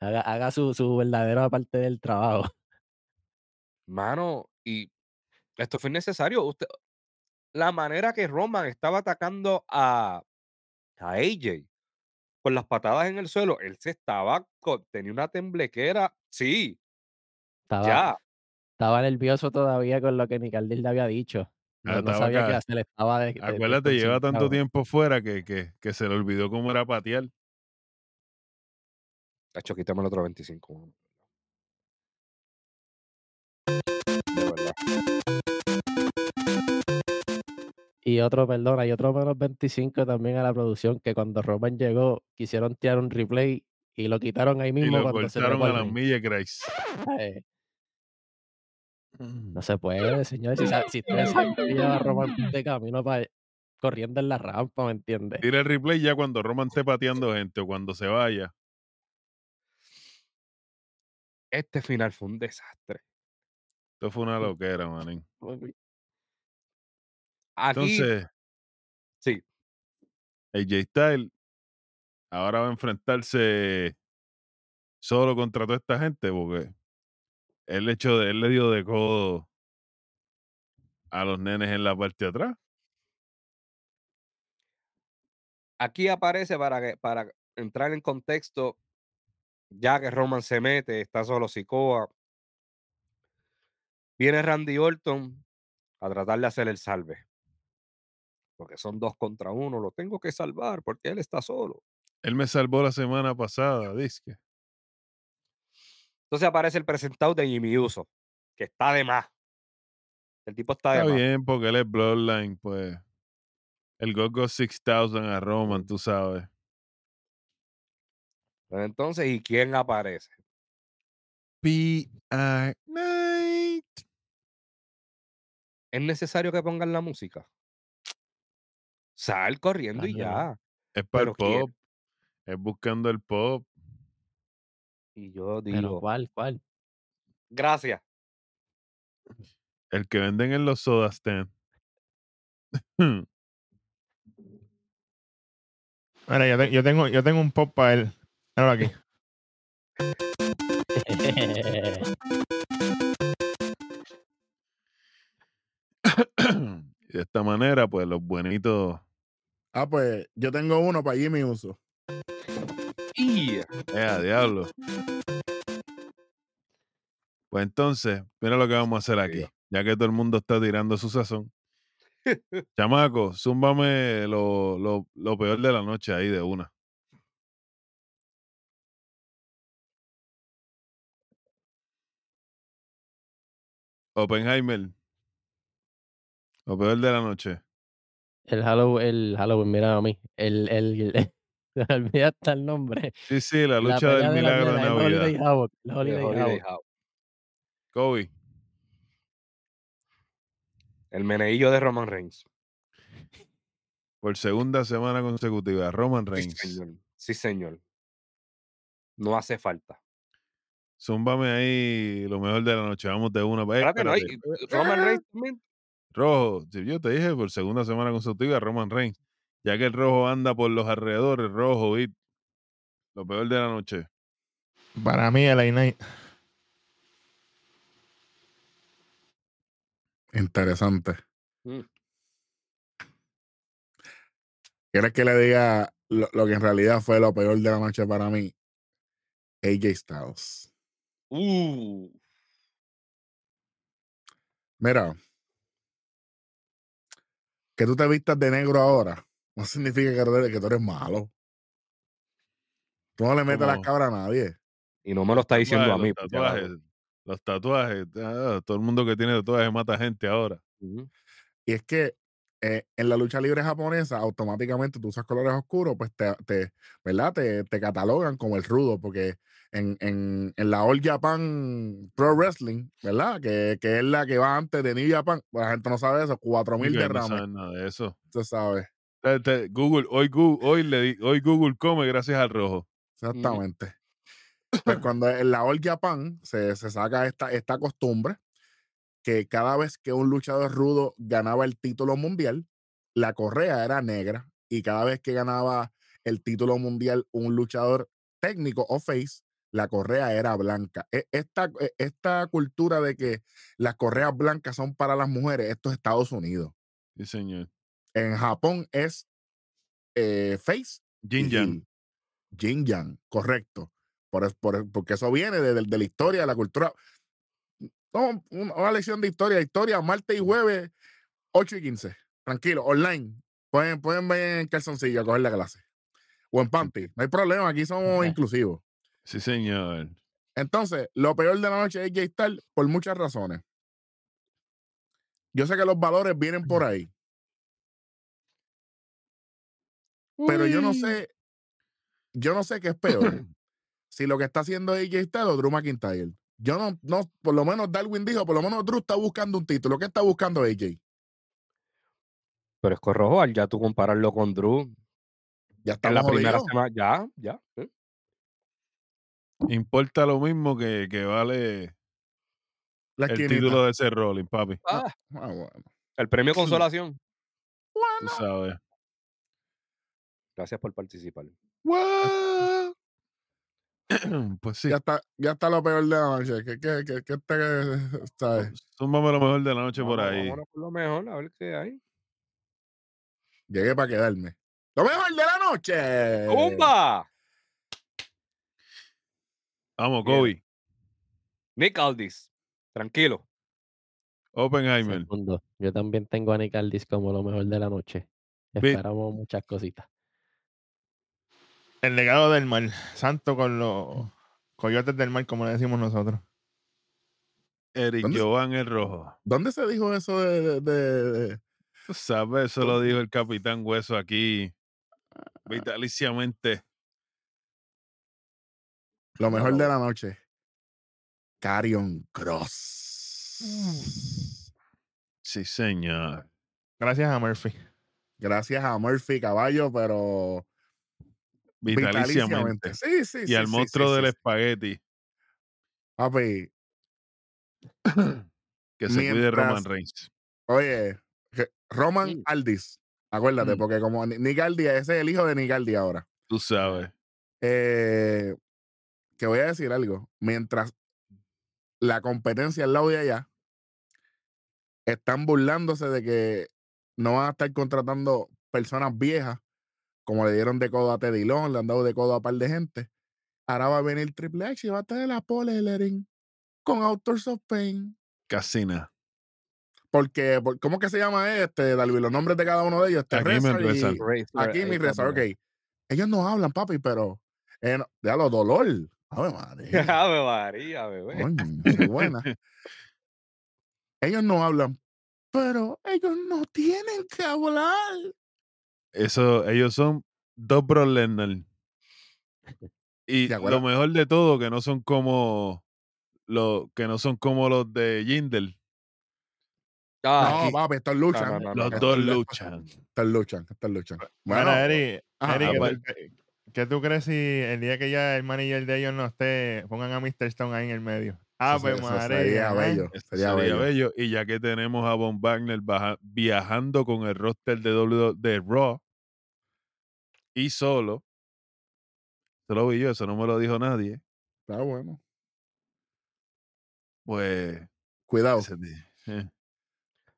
Haga, haga su, su verdadera parte del trabajo. [LAUGHS] Mano, y esto fue innecesario. Usted, la manera que Roman estaba atacando a, a AJ con las patadas en el suelo, él se estaba, tenía una temblequera. Sí, Estaba, ya. estaba nervioso todavía con lo que Nicaldil le había dicho. No, Ah, no sabía qué hacer, estaba de, de- Acuérdate, lleva tanto tiempo fuera que, que, que se le olvidó cómo era patear. Tacho, quítame el otro 25. mano. De verdad. Y otro, perdona, y otro menos 25 también a la producción, que cuando Roman llegó, quisieron tirar un replay y lo quitaron ahí Y mismo lo cuando se trepó a las millas, Grace. Eh, No se puede, señores. Si, si ustedes lleva a Roman de camino para corriendo en la rampa, ¿me entiendes? Tira el replay ya cuando Roman esté pateando gente o cuando se vaya. Este final fue un desastre. Esto fue una loquera, manín. Aquí, Entonces, sí, AJ Styles ahora va a enfrentarse solo contra toda esta gente porque él, hecho de, él le dio de codo a los nenes en la parte de atrás. Aquí aparece para, que, para entrar en contexto, ya que Roman se mete, está solo Sikoa. Viene Randy Orton a tratar de hacer el salve. Porque son dos contra uno, lo tengo que salvar porque él está solo. Él me salvó la semana pasada, dice. Entonces aparece el presentado de Jimmy Uso, que está de más. El tipo está de Está más. bien, porque él es Bloodline, pues. El Go-Go 6000 a Roman, tú sabes. Pero entonces, ¿y quién aparece? P.I. Night. ¿Es necesario que pongan la música? Sal corriendo y ya. Es para el pop. Es buscando el pop. Y yo Pero digo, ¿cuál? ¿Cuál? gracias. El que venden en los soda stand. [LAUGHS] [LAUGHS] Mira, yo, te- yo tengo, yo tengo un pop para él. Míralo aquí. [COUGHS] de esta manera, pues los buenitos. Ah, pues yo tengo uno para Jimmy Uso. Y ¡Eh, a diablo! Pues entonces, mira lo que vamos a hacer aquí. Ya que todo el mundo está tirando su sazón. [LAUGHS] Chamaco, zúmbame lo, lo, lo peor de la noche ahí de una. Oppenheimer. Lo peor de la noche. El Halloween, el Halloween, mira a mí. El, el, [LAUGHS] se me olvida hasta el nombre. Sí, sí, la lucha del de milagro de nenas, el Navidad. Holiday Havoc. El Holiday Holiday Havoc. Kobe. El meneillo de Roman Reigns. Por segunda semana consecutiva. Roman Sí, Reigns. señor. Sí, señor. No hace falta. Zúmbame ahí lo mejor de la noche. Vamos de una. Eh, Espérate, no, espérate. y- Roman Reigns también. Rojo, si yo te dije por segunda semana consecutiva, Roman Reigns. Ya que el rojo anda por los alrededores, rojo y lo peor de la noche. Para mí, el Knight. Interesante. Mm. ¿Quieres que le diga lo, lo que en realidad fue lo peor de la noche para mí? AJ Styles. Uh, Mira, que tú te vistas de negro ahora no significa que tú eres, que tú eres malo. Tú no le metes las cabras a nadie. y no me lo está diciendo a Tatuajes, mí. Los si acaso. tatuajes. Los tatuajes. ah, todo el mundo que tiene tatuajes mata gente ahora. Y es que eh, en la lucha libre japonesa, automáticamente tú usas colores oscuros, pues te, te- ¿verdad? Te, te catalogan como el rudo, porque en, en, en la All Japan Pro Wrestling, ¿verdad? Que, que es la que va antes de New Japan, pues la gente no sabe eso, 4000 Digo, no derrames, saben nada de eso. Google, hoy, Google, hoy, le di- hoy Google come gracias al rojo. Exactamente. Pues cuando en la All Japan se, se saca esta, esta costumbre que cada vez que un luchador rudo ganaba el título mundial, la correa era negra y cada vez que ganaba el título mundial un luchador técnico o face, la correa era blanca. E- Esta, e- esta cultura de que las correas blancas son para las mujeres, esto es Estados Unidos. Sí, señor. En Japón es eh, face Jin Yang. correcto. Por, por porque eso viene de, de- de la historia, de la cultura. Una lección de historia. Historia, martes y jueves, 8 y 15. Tranquilo, online. Pueden, pueden ver en calzoncillo a coger la clase. O en panty. No hay problema, aquí somos inclusivos. Sí, señor. Entonces, lo peor de la noche es J Star por muchas razones. Yo sé que los valores vienen por ahí, pero yo no sé, yo no sé qué es peor. [CLEARS THROAT] si lo que está haciendo AJ Styles o Drew McIntyre. Yo no, no, por lo menos Darwin dijo, por lo menos Drew está buscando un título. ¿Qué está buscando AJ? Pero es corrojo al ya tú compararlo con Drew. Ya En la primera semana, ya, ya. ¿eh? Importa lo mismo que, que vale La el esquinita. título de ese rolling, papi. Ah, Ah, bueno. el premio consolación. Tú sabes. Gracias por participar. What? [CLEARS THROAT] pues sí. Ya está, ya está lo peor de la noche. ¿Qué, qué, qué, qué te, sabes? Súmame lo mejor de la noche por ahí. vámonos por lo mejor, a ver qué hay. Llegué para quedarme. Lo mejor de la noche. ¡Umba! Vamos, Bien. Kobe. Nick Aldis. Tranquilo. Oppenheimer. Segundo. Yo también tengo a Nick Aldis como lo mejor de la noche. Esperamos muchas cositas. El legado del mar. Santo con los coyotes del mar, como le decimos nosotros. Eric ¿Dónde- Jovan el Rojo. ¿Dónde se dijo eso de, de- de- de- Tú sabes, eso lo dijo el Capitán Hueso aquí vitaliciamente. lo mejor de la noche? Carion Cross. Sí, señor. Gracias a Murphy. Gracias a Murphy Caballo, pero Vitaliciamente. vitaliciamente. Sí, sí, Y sí, al sí, monstruo sí, del sí. espagueti. Papi, [CLEARS THROAT] Que se cuide Roman Reigns. oye, Roman Sí. Aldis. Acuérdate, Mm. porque como Ni- Nick Aldis, ese es el hijo de Nick Aldis ahora. Tú sabes. Eh, que voy a decir algo. Mientras la competencia al lado de allá están burlándose de que no van a estar contratando personas viejas, como le dieron de codo a Teddy Long, le han dado de codo a un par de gente. Ahora va a venir Triple H y va a tener la Paul Ellering con Authors of Pain. Casina. Porque, por- ¿cómo que se llama este, Darby? Los nombres de cada uno de ellos. Este, Aquí me Rezar y- rezan. Aquí mi Rezar, ok. Ellos no hablan, papi, pero eh, déjalo, dolor. Ave María. [LAUGHS] Ave María, bebé. Coño, qué buena. [LAUGHS] Ellos no hablan, pero ellos no tienen que hablar. Eso, ellos son dos Bro Lesnar. Y ¿Te lo mejor de todo, que no son como los, que no son como los de Jinder. Ah, no, papi, estos luchan. no, no, Los dos lu- luchan. Estos luchan, estos luchan. Bueno, Bueno, Eri, ajá, Eri, ¿qué, qué- qué tú crees si el día que ya el manager de ellos no esté, pongan a Mr. Stone ahí en el medio? se- eso María. sería bello. Sería sería bello. bello. Y ya que tenemos a Von Wagner baja- viajando con el roster de, w, de Raw y solo, se lo vi yo, eso no me lo dijo nadie. Está bueno. Pues, Cuidado. eh,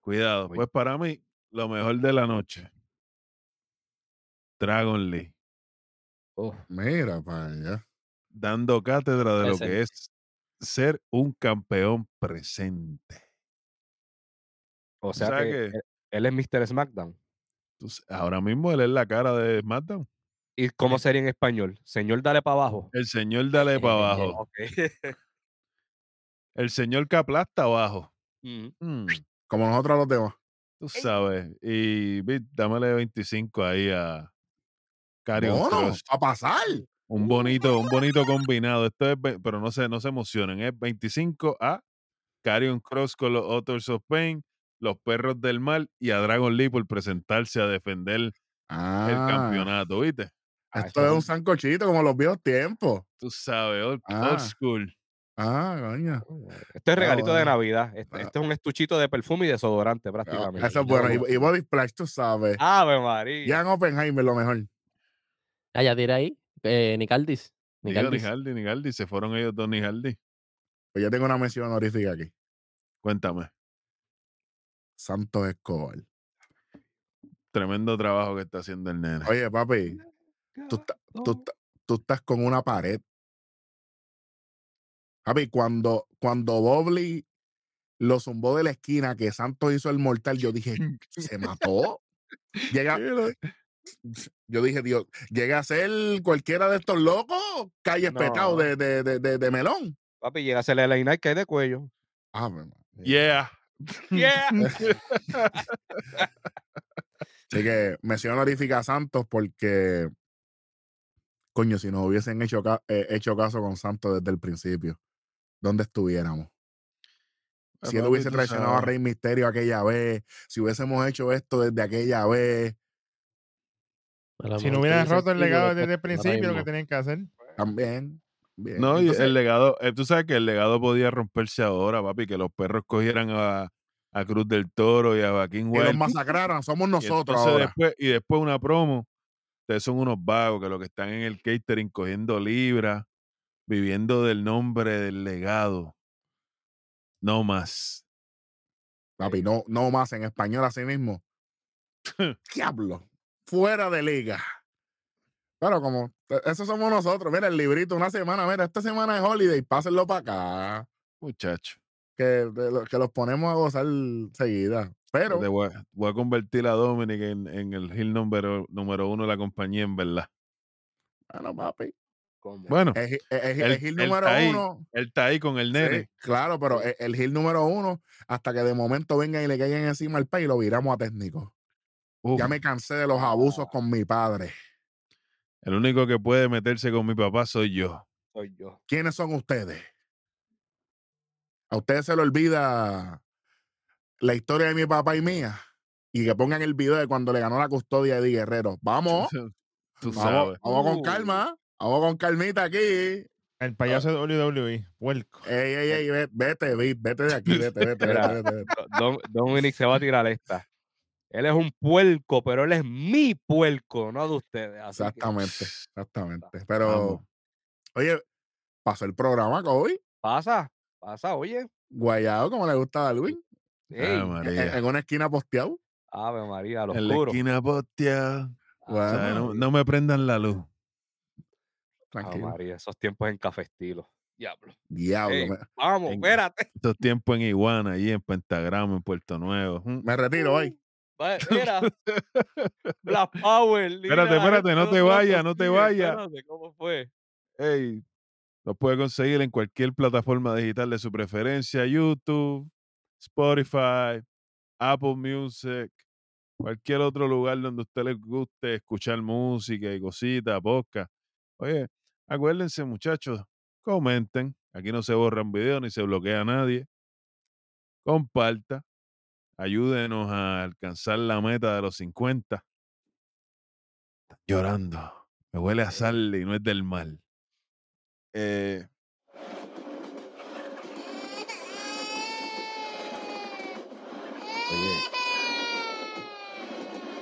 cuidado. Pues para mí, lo mejor de la noche, Dragon Lee, uf, Mira allá. dando cátedra de lo que es ser un campeón presente. o sea ¿Sabes que qué? él- él es Mr. SmackDown. Tú s- ahora mismo él es la cara de SmackDown. ¿Y cómo sería en español? Señor, dale para abajo. El señor dale para [LAUGHS] Eh, abajo. El señor que aplasta abajo. Ujú. Mm, Como nosotros los demás. tú sabes. Y Vic, dámele 25 ahí a Mono, Cross. a pasar. Un bonito, un bonito combinado. Esto es, pero no se, no se emocionen. Es 25 a Carrion Cross con los Authors of Pain, los perros del mal y a Dragon Lee por presentarse a defender el Ah, campeonato, ¿viste? Esto es un sancochito como los viejos tiempos. Tú sabes, old, Ah. old school. Ah, coño. Esto es regalito de bueno. Navidad. Este, Ah. este es un estuchito de perfume y desodorante Ah, prácticamente. Eso es bueno. Y, y Body Splash, tú sabes. Ave María. Jan Oppenheimer, lo mejor. Ah, ya tiré ahí. Eh, Nick Aldis. Nick Digo, Aldis. Nijaldi, Nijaldi, se fueron ellos dos Nijaldi. Pues yo tengo una mención honorífica aquí. Cuéntame. Santos Escobar. Tremendo trabajo que está haciendo el nene. Oye, papi, tú, tú, tú estás con una pared. Papi, cuando, cuando Bobby lo zumbó de la esquina que Santos hizo el mortal, yo dije, ¿se mató? Llega, [LAUGHS] yo dije, Dios, llega a ser cualquiera de estos locos, calles No. petado de, de, de, de, melón. Papi, llega a hacerle la Night que hay de cuello. Ah, bueno. Yeah. [LAUGHS] Yeah. Así que mención honorífica a Santos porque, coño, si nos hubiesen hecho, ca- eh, hecho caso con Santos desde el principio, ¿dónde estuviéramos? Ah, Si él hubiese traicionado a. Rey Misterio aquella vez, si hubiésemos hecho esto desde aquella vez, Si no hubieran roto el legado desde el principio, lo que tenían que hacer. también. Bien. No, y el legado, eh, tú sabes que el legado podía romperse ahora, papi, que los perros cogieran a, a Cruz del Toro y a Joaquín que los masacraran, somos y nosotros entonces ahora. Después, y después una promo ustedes son unos vagos que lo que están en el catering cogiendo libras, viviendo del nombre del legado. No más. Papi, no, no más en español así mismo. [LAUGHS] Diablo. Fuera de liga. Pero como e- eso somos nosotros, mira el librito, una semana, mira, esta semana es holiday, pásenlo para acá. Muchacho. Que, de que los ponemos a gozar seguida. Pero, Te voy, a, voy a convertir a Dominic en, en el heel número, número uno de la compañía, en verdad. bueno, papi, ¿Cómo? Bueno, el heel él número ahí, uno. él está ahí con el Sí, nene. claro, pero e- el heel número uno, hasta que de momento vengan y le caigan encima al país y lo viramos a técnico. Uf, Ya me cansé de los abusos con mi padre. El único que puede meterse con mi papá soy yo. Soy yo. ¿Quiénes son ustedes? A ustedes se le olvida la historia de mi papá y mía. Y que pongan el video de cuando le ganó la custodia a Eddie Guerrero. [LAUGHS] Vamos, Tú vamos, sabes. vamos con Uh. calma. Vamos con calmita aquí. Ey, El payaso de WWE. Puerco. ey, ey, ve- vete, vi- vete de aquí, vete, vete, vete, vete, vete. Dom- Dominic se va a tirar esta. Él es un puerco, pero él es mi puerco, no de ustedes. así que Exactamente, exactamente. Pero, Vamos. oye, pasó el programa hoy, pasa, pasa, oye. guayado, como le gusta a Darwin, Ey, Ave en, María. en una esquina posteado. Ave María, lo En la oscuro. esquina postea. O sea, Bueno, no, no me prendan la luz. Ave tranquilo. María, esos tiempos en café estilo. Diablo. Diablo, Ey, vamos, en- espérate. Estos tiempos en Iguana, allí en Pentagrama, en Puerto Nuevo. Me retiro hoy. [LAUGHS] Mira. Black Power. Espérate, espérate, no te vayas, no te vayas. ¿Cómo fue? Ey, lo puede conseguir en cualquier plataforma digital de su preferencia, YouTube, Spotify, Apple Music, cualquier otro lugar donde a usted le guste escuchar música y cositas, podcast. Oye, acuérdense muchachos, comenten, aquí no se borran videos ni se bloquea a nadie. Comparta, ayúdenos a alcanzar la meta de los 50. Están llorando, me huele a sal y no es del mal. Eh, Oye,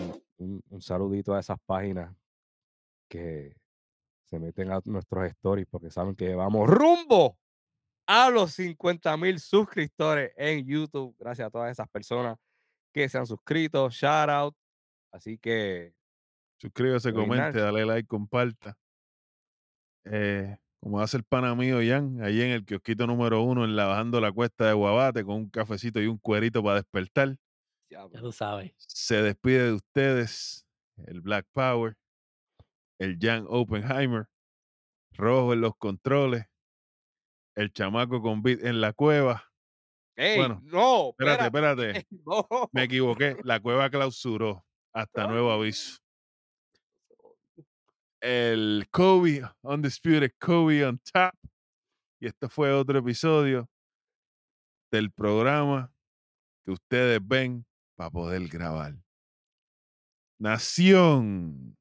un, un- un saludito a esas páginas que se meten a nuestros stories porque saben que vamos rumbo a los 50 mil suscriptores en YouTube. Gracias a todas esas personas que se han suscrito. Shout out. Así que Suscríbase, Very comente, dale like, comparta. Eh, como hace el pana mío Jan, ahí en el kiosquito número uno, en la bajando la cuesta de Guabate, con un cafecito y un cuerito para despertar. ya, Ya tú sabes. Se despide de ustedes el Black Power, el Jan Oppenheimer, rojo en los controles, el chamaco con beat en la cueva. ¡Ey! bueno, no, Espérate, espérate, espérate, [LAUGHS] no. me equivoqué. La cueva clausuró hasta nuevo aviso. el Kobe, Undisputed Kobe on Top. Y este fue otro episodio del programa que ustedes ven para poder grabar. Nación.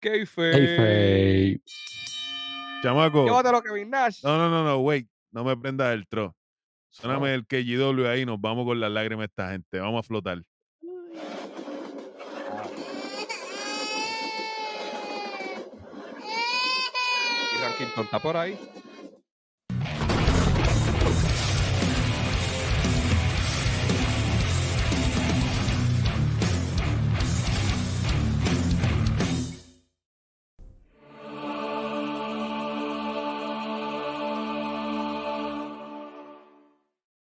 Kayfabe. Kayfabe. Chamaco. Llévatelo, Kevin Nash. No, no, no, no, wait. No me prendas el tro. Suéname el KGW ahí, nos vamos con las lágrimas esta gente. Vamos a flotar. Y Rankin está por ahí.